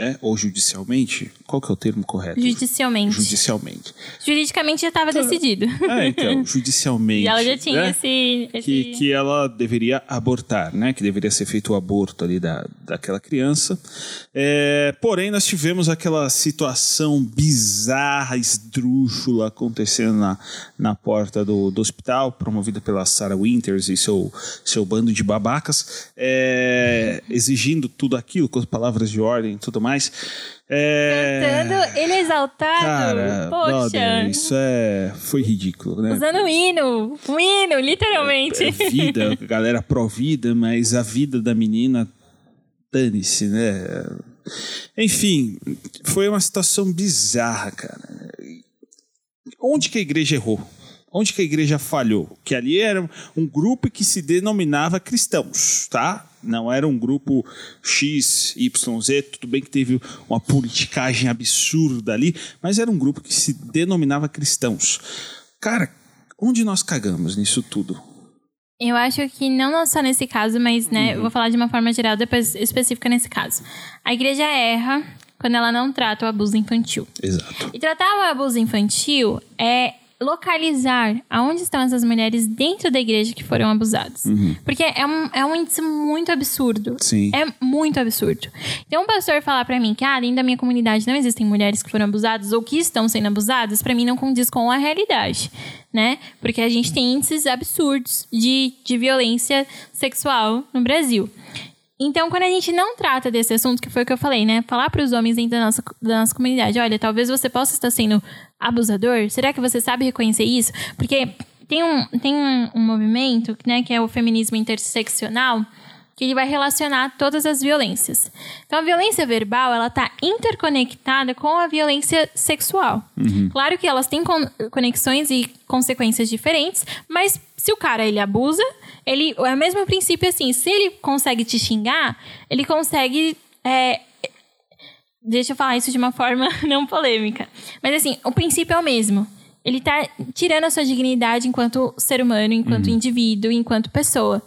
é, ou judicialmente, qual que é o termo correto? Judicialmente. Judicialmente. Juridicamente já estava decidido. É, então, judicialmente. E ela já tinha né? esse. esse... que, que ela deveria abortar, né? Que deveria ser feito o aborto ali da, daquela criança. É, porém, nós tivemos aquela situação bizarra, esdrúxula acontecendo na, na porta do, do hospital, promovida pela Sarah Winters e seu, seu bando de babacas, é, exigindo tudo aquilo com as palavras de ordem e tudo mais. É, Cantando ele é exaltado. Cara, Poxa. brother, isso é, foi ridículo, né? Usando um hino. Um hino, literalmente. é vida, galera pró-vida, mas a vida da menina, dane-se, né? Enfim, foi uma situação bizarra, cara. Onde que a igreja errou? Onde que a igreja falhou? Que ali era um grupo que se denominava cristãos, tá? Não era um grupo X, Y, Z. Tudo bem que teve uma politicagem absurda ali, mas era um grupo que se denominava cristãos. Cara, onde nós cagamos nisso tudo? Eu acho que não só nesse caso, mas, né, eu vou falar de uma forma geral, depois específica nesse caso. A igreja erra quando ela não trata o abuso infantil. Exato. E tratar o abuso infantil é localizar aonde estão essas mulheres dentro da igreja que foram abusadas. Porque é um, é um índice muito absurdo. Sim. É muito absurdo. Então, um pastor falar pra mim que, ah, dentro da minha comunidade não existem mulheres que foram abusadas ou que estão sendo abusadas, pra mim não condiz com a realidade, né? Porque a gente tem índices absurdos de, de violência sexual no Brasil. Então, quando a gente não trata desse assunto, que foi o que eu falei, né? Falar para os homens dentro da nossa, da nossa comunidade: olha, talvez você possa estar sendo abusador. Será que você sabe reconhecer isso? Porque tem um, tem um, um movimento, né, que é o feminismo interseccional, que ele vai relacionar todas as violências. Então, a violência verbal, ela tá interconectada com a violência sexual. Claro que elas têm con- conexões e consequências diferentes, mas se o cara, ele abusa, ele... É o mesmo princípio, assim, se ele consegue te xingar, ele consegue... é, Deixa eu falar isso de uma forma não polêmica. Mas assim, o princípio é o mesmo. Ele tá tirando a sua dignidade enquanto ser humano, enquanto indivíduo, enquanto pessoa.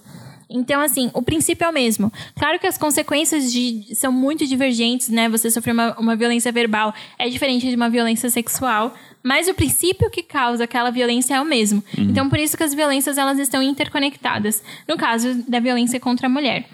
Então, assim, o princípio é o mesmo. Claro que as consequências de- são muito divergentes, né? Você sofrer uma, uma violência verbal é diferente de uma violência sexual, mas o princípio que causa aquela violência é o mesmo. Então, por isso que as violências elas estão interconectadas. No caso da violência contra a mulher.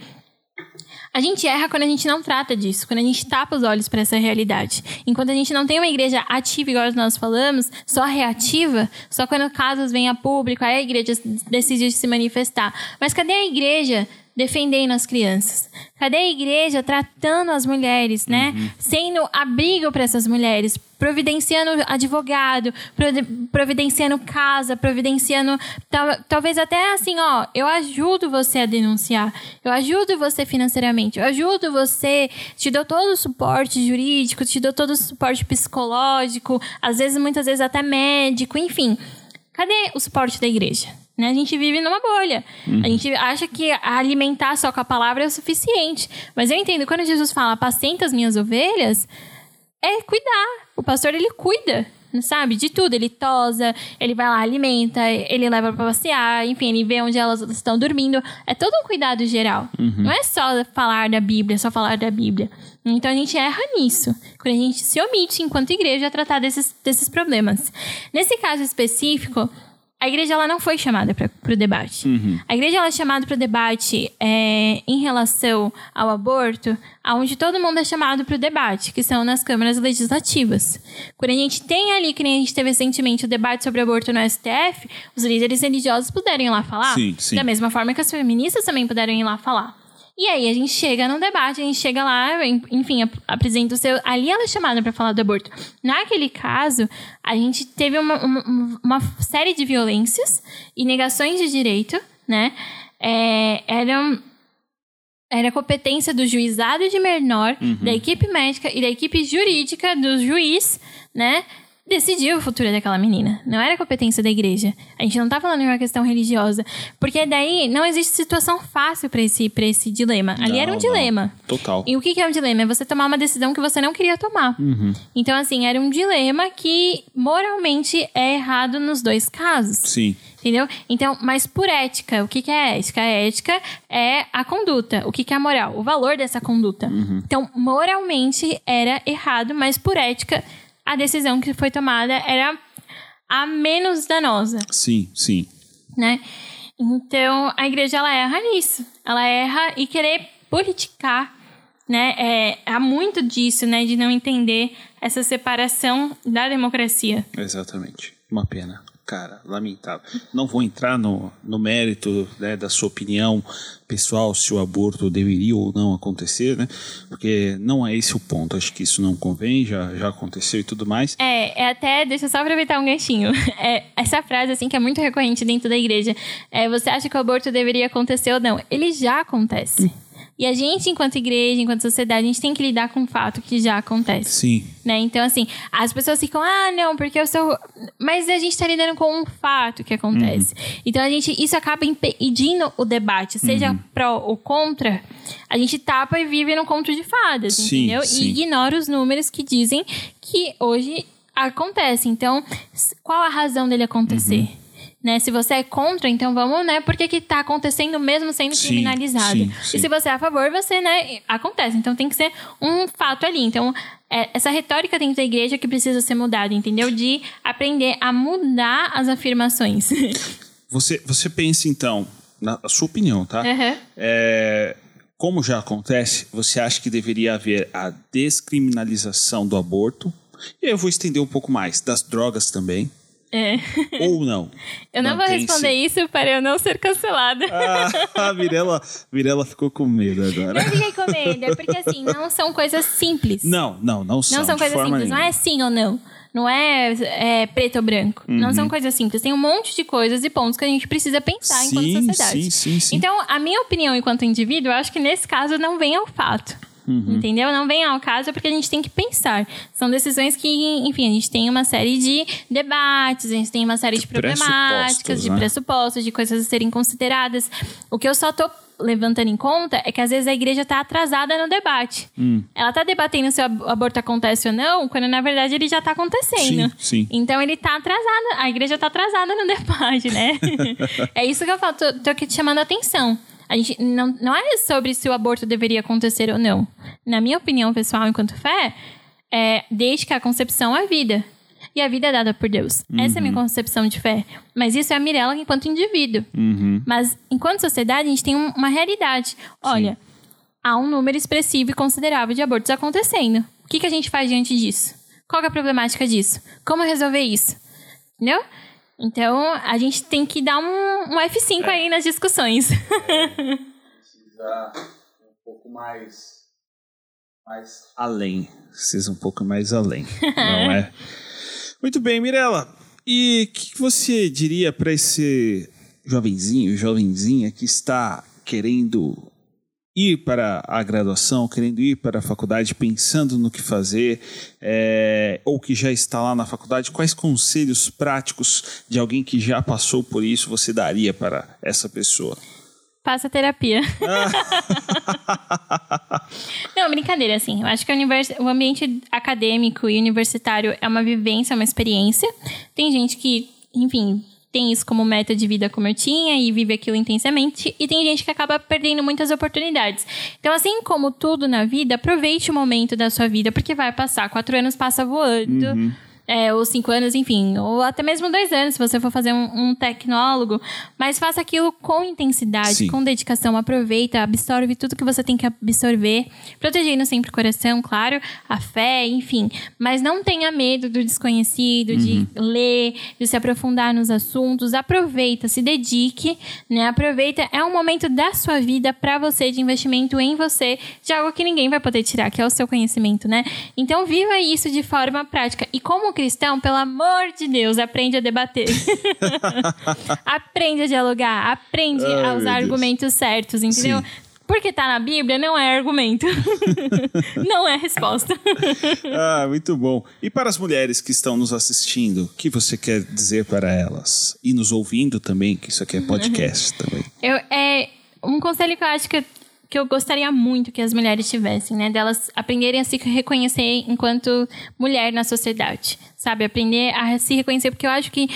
A gente erra quando a gente não trata disso, quando a gente tapa os olhos para essa realidade. Enquanto a gente não tem uma igreja ativa, igual nós falamos, só reativa, só quando casos vêm a público, aí a igreja decide se manifestar. Mas cadê a igreja defendendo as crianças? Cadê a igreja tratando as mulheres, né? Sendo abrigo para essas mulheres, providenciando advogado, prov- providenciando casa, providenciando tal- talvez até assim, ó, eu ajudo você a denunciar, eu ajudo você financeiramente, eu ajudo você, te dou todo o suporte jurídico, te dou todo o suporte psicológico, às vezes muitas vezes até médico, enfim. Cadê o suporte da igreja? Né? A gente vive numa bolha. A gente acha que alimentar só com a palavra é o suficiente. Mas eu entendo, quando Jesus fala, apacenta as minhas ovelhas, é cuidar. O pastor, ele cuida, sabe? De tudo. Ele tosa, ele vai lá, alimenta, ele leva pra passear, enfim, ele vê onde elas estão dormindo. É todo um cuidado geral. Não é só falar da Bíblia, só falar da Bíblia. Então a gente erra nisso. Quando a gente se omite, enquanto igreja, a tratar desses, desses problemas. Nesse caso específico, a igreja ela não foi chamada para o debate. A igreja ela é chamada para o debate é, em relação ao aborto, aonde todo mundo é chamado para o debate, que são nas câmaras legislativas. Quando a gente tem ali, que nem a gente teve recentemente o debate sobre aborto no STF, os líderes religiosos puderam ir lá falar. Sim, sim. Da mesma forma que as feministas também puderam ir lá falar. E aí a gente chega num debate, a gente chega lá, enfim, ap- apresenta o seu. Ali ela é chamada para falar do aborto. Naquele caso, a gente teve uma, uma, uma série de violências e negações de direito, né? É, eram era competência do juizado de menor, da equipe médica e da equipe jurídica do juiz, né? Decidir o futuro daquela menina. Não era competência da igreja. A gente não tá falando de uma questão religiosa. Porque daí não existe situação fácil para esse, pra esse dilema. Ali Não, era um não. dilema. Total. E o que que é um dilema? É você tomar uma decisão que você não queria tomar. Então, assim, era um dilema que moralmente é errado nos dois casos. Sim. Entendeu? Então, mas por ética, o que, que é ética? A ética é a conduta. O que, que é a moral? O valor dessa conduta. Então, moralmente era errado, mas por ética, a decisão que foi tomada era a menos danosa Sim, sim. né? Então, a igreja, ela erra nisso. Ela erra e querer politicar, né? É, há muito disso, né? De não entender essa separação da democracia. Exatamente. Uma pena. Cara, lamentável. Não vou entrar no, no mérito né, da sua opinião pessoal se o aborto deveria ou não acontecer, né? Porque não é esse o ponto. Acho que isso não convém, já, já aconteceu e tudo mais. É, é até, deixa eu só aproveitar um ganchinho. É, essa frase, assim, que é muito recorrente dentro da igreja. É, você acha que o aborto deveria acontecer ou não? Ele já acontece. E a gente, enquanto igreja, enquanto sociedade, a gente tem que lidar com o fato que já acontece. Sim, né? Então, assim, as pessoas ficam, ah, não, porque eu sou. Mas a gente tá lidando com um fato que acontece. Então, a gente, isso acaba impedindo o debate, seja pró ou contra. A gente tapa e vive num conto de fadas, Sim, entendeu? sim. E ignora os números que dizem que hoje acontece. Então, qual a razão dele acontecer? Uhum. Né? Se você é contra, então vamos, né? Por que que tá acontecendo mesmo sendo Sim, criminalizado? sim, sim. E se você é a favor, você, né? Acontece. Então tem que ser um fato ali. Então, é, essa retórica dentro da igreja que precisa ser mudada, entendeu? De aprender a mudar as afirmações. Você, você pensa, então, na sua opinião, tá? Aham. É, como já acontece, você acha que deveria haver a descriminalização do aborto? E aí eu vou estender um pouco mais, das drogas também. É. Ou não? Eu não vou responder isso para eu não ser cancelada. Ah, a Mirella, Mirella ficou com medo agora. Não fiquei com medo, é porque assim, não são coisas simples. Não, não, não são. Não são coisas simples, não nenhuma. é sim ou não. Não é, é preto ou branco. Não Uhum. são coisas simples. Tem um monte de coisas e pontos que a gente precisa pensar enquanto Sim, sociedade. sim, sim, sim. Então, a minha opinião enquanto indivíduo, eu acho que nesse caso não vem ao fato. Uhum. Entendeu? Não vem ao caso porque a gente tem que pensar. São decisões que, enfim, a gente tem uma série de debates, a gente tem uma série de, problemáticas, pressupostos, de né? pressupostos, de coisas a serem consideradas. O que eu só tô levantando em conta é que às vezes a igreja tá atrasada no debate. Hum. Ela tá debatendo se o ab- aborto acontece ou não, quando na verdade ele já tá acontecendo. Sim, sim. Então ele tá atrasado, a igreja tá atrasada no debate, né? é isso que eu falo, tô, tô aqui te chamando a atenção. A gente não, não é sobre se o aborto deveria acontecer ou não. Na minha opinião pessoal, enquanto fé, é desde que a concepção é vida. E a vida é dada por Deus. Essa é a minha concepção de fé. Mas isso é a Mirella enquanto indivíduo. Uhum. Mas enquanto sociedade, a gente tem um- uma realidade. Olha, há um número expressivo e considerável de abortos acontecendo. O que, que a gente faz diante disso? Qual é a problemática disso? Como resolver isso? Entendeu? Então, a gente tem que dar um, um F5 aí nas discussões. Precisa um pouco mais, mais além. Precisa um pouco mais além, não é? Muito bem, Mirella. E o que que você diria para esse jovenzinho, jovenzinha que está querendo ir para a graduação, querendo ir para a faculdade, pensando no que fazer, é, ou que já está lá na faculdade, quais conselhos práticos de alguém que já passou por isso você daria para essa pessoa? Faça terapia. Não, brincadeira, assim. Eu acho que o ambiente acadêmico e universitário é uma vivência, uma experiência. Tem gente que, enfim, tem isso como meta de vida como eu tinha e vive aquilo intensamente. E tem gente que acaba perdendo muitas oportunidades. Então, assim como tudo na vida, aproveite o momento da sua vida, porque vai passar. Quatro anos passa voando. É, ou cinco anos, enfim, ou até mesmo dois anos, se você for fazer um, um tecnólogo, mas faça aquilo com intensidade, Sim. com dedicação, aproveita, absorve tudo que você tem que absorver, protegendo sempre o coração, claro, a fé, enfim, mas não tenha medo do desconhecido, de ler, de se aprofundar nos assuntos, aproveita, se dedique, né? Aproveita, é um momento da sua vida para você de investimento em você, de algo que ninguém vai poder tirar, que é o seu conhecimento, né? Então viva isso de forma prática e como cristão, pelo amor de Deus, aprende a debater. aprende a dialogar, aprende Ai, a usar argumentos certos, entendeu? Sim. Porque tá na Bíblia não é argumento. não é resposta. Ah, muito bom. E para as mulheres que estão nos assistindo, o que você quer dizer para elas? E nos ouvindo também, que isso aqui é podcast também. Eu, é um conselho que eu acho que eu, que eu gostaria muito que as mulheres tivessem, né? Delas aprenderem a se reconhecer enquanto mulher na sociedade, sabe? Aprender a se reconhecer, porque eu acho que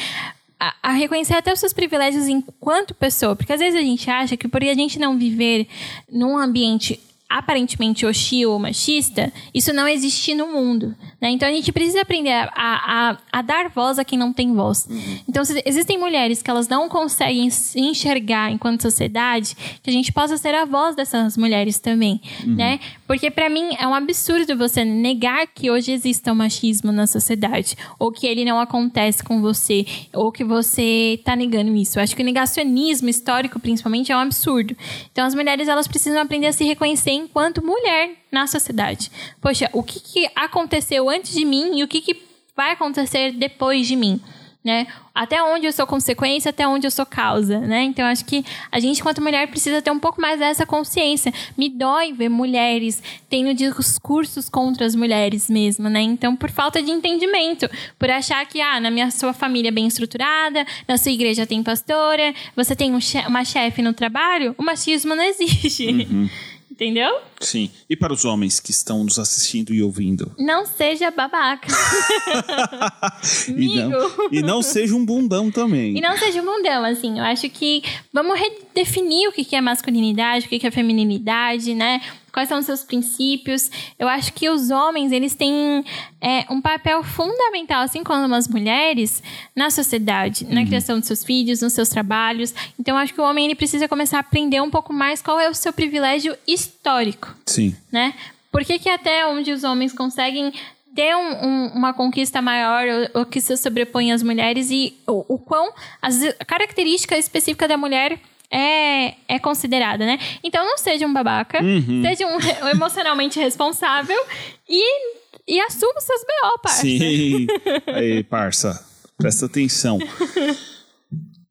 a, a reconhecer até os seus privilégios enquanto pessoa, porque às vezes a gente acha que por a gente não viver num ambiente aparentemente hostil ou machista, isso não existe no mundo. Né? Então a gente precisa aprender a, a, a dar voz a quem não tem voz. Então, se existem mulheres que elas não conseguem se enxergar enquanto sociedade, que a gente possa ser a voz dessas mulheres também. Né? Porque para mim é um absurdo você negar que hoje exista o machismo na sociedade, ou que ele não acontece com você, ou que você tá negando isso. Eu acho que o negacionismo histórico, principalmente, é um absurdo. Então as mulheres elas precisam aprender a se reconhecer enquanto mulher na sociedade. Poxa, o que, que aconteceu antes de mim e o que, que vai acontecer depois de mim? Né? Até onde eu sou consequência, até onde eu sou causa, né? Então acho que a gente, enquanto mulher, precisa ter um pouco mais dessa consciência. Me dói ver mulheres tendo discursos contra as mulheres mesmo, né? Então, por falta de entendimento, por achar que ah, na minha sua família é bem estruturada, na sua igreja tem pastora, você tem um che- uma chefe no trabalho, o machismo não existe. Entendeu? Sim. E para os homens que estão nos assistindo e ouvindo? Não seja babaca. e, não, e não seja um bundão também. E não seja um mundão, assim. Eu acho que vamos redefinir o que é masculinidade, o que que é feminilidade, né? Quais são os seus princípios. Eu acho que os homens, eles têm é, um papel fundamental, assim como as mulheres, na sociedade, na criação dos seus filhos, nos seus trabalhos. Então, eu acho que o homem, ele precisa começar a aprender um pouco mais qual é o seu privilégio histórico Sim. né? Por que, que até onde os homens conseguem ter um- um- uma conquista maior ou que se sobrepõe às mulheres e o, o quão as, a característica específica da mulher é, é considerada, né? Então não seja um babaca, seja um, emocionalmente responsável e, e assuma os seus BO, parça. Sim. Aí, parça, presta atenção.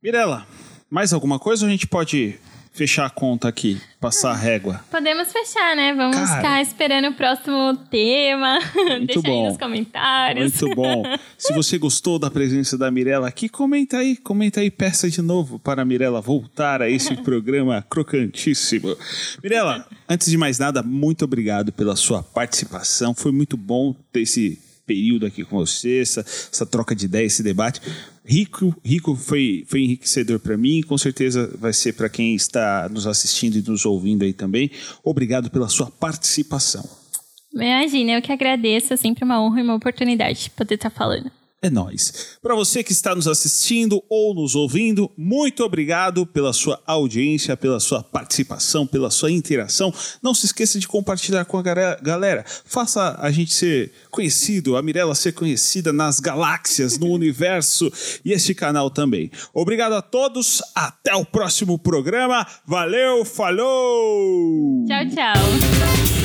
Mirela, mais alguma coisa ou a gente pode fechar a conta aqui, passar a régua? Podemos fechar, né? Vamos Cara. ficar esperando o próximo tema. Deixa bom. aí nos comentários. Muito bom. Se você gostou da presença da Mirella aqui, comenta aí, comenta aí, peça de novo para a Mirella voltar a esse programa crocantíssimo. Mirella, antes de mais nada, muito obrigado pela sua participação. Foi muito bom ter esse período aqui com você, essa, essa troca de ideias, esse debate. Rico, rico foi, foi enriquecedor para mim, com certeza vai ser para quem está nos assistindo e nos ouvindo aí também. Obrigado pela sua participação. Imagina, eu que agradeço. É sempre uma honra e uma oportunidade poder estar falando. É nóis. Para você que está nos assistindo ou nos ouvindo, muito obrigado pela sua audiência, pela sua participação, pela sua interação. Não se esqueça de compartilhar com a galera. Faça a gente ser conhecido, a Mirella ser conhecida nas galáxias, no universo e este canal também. Obrigado a todos. Até o próximo programa. Valeu, falou! Tchau, tchau.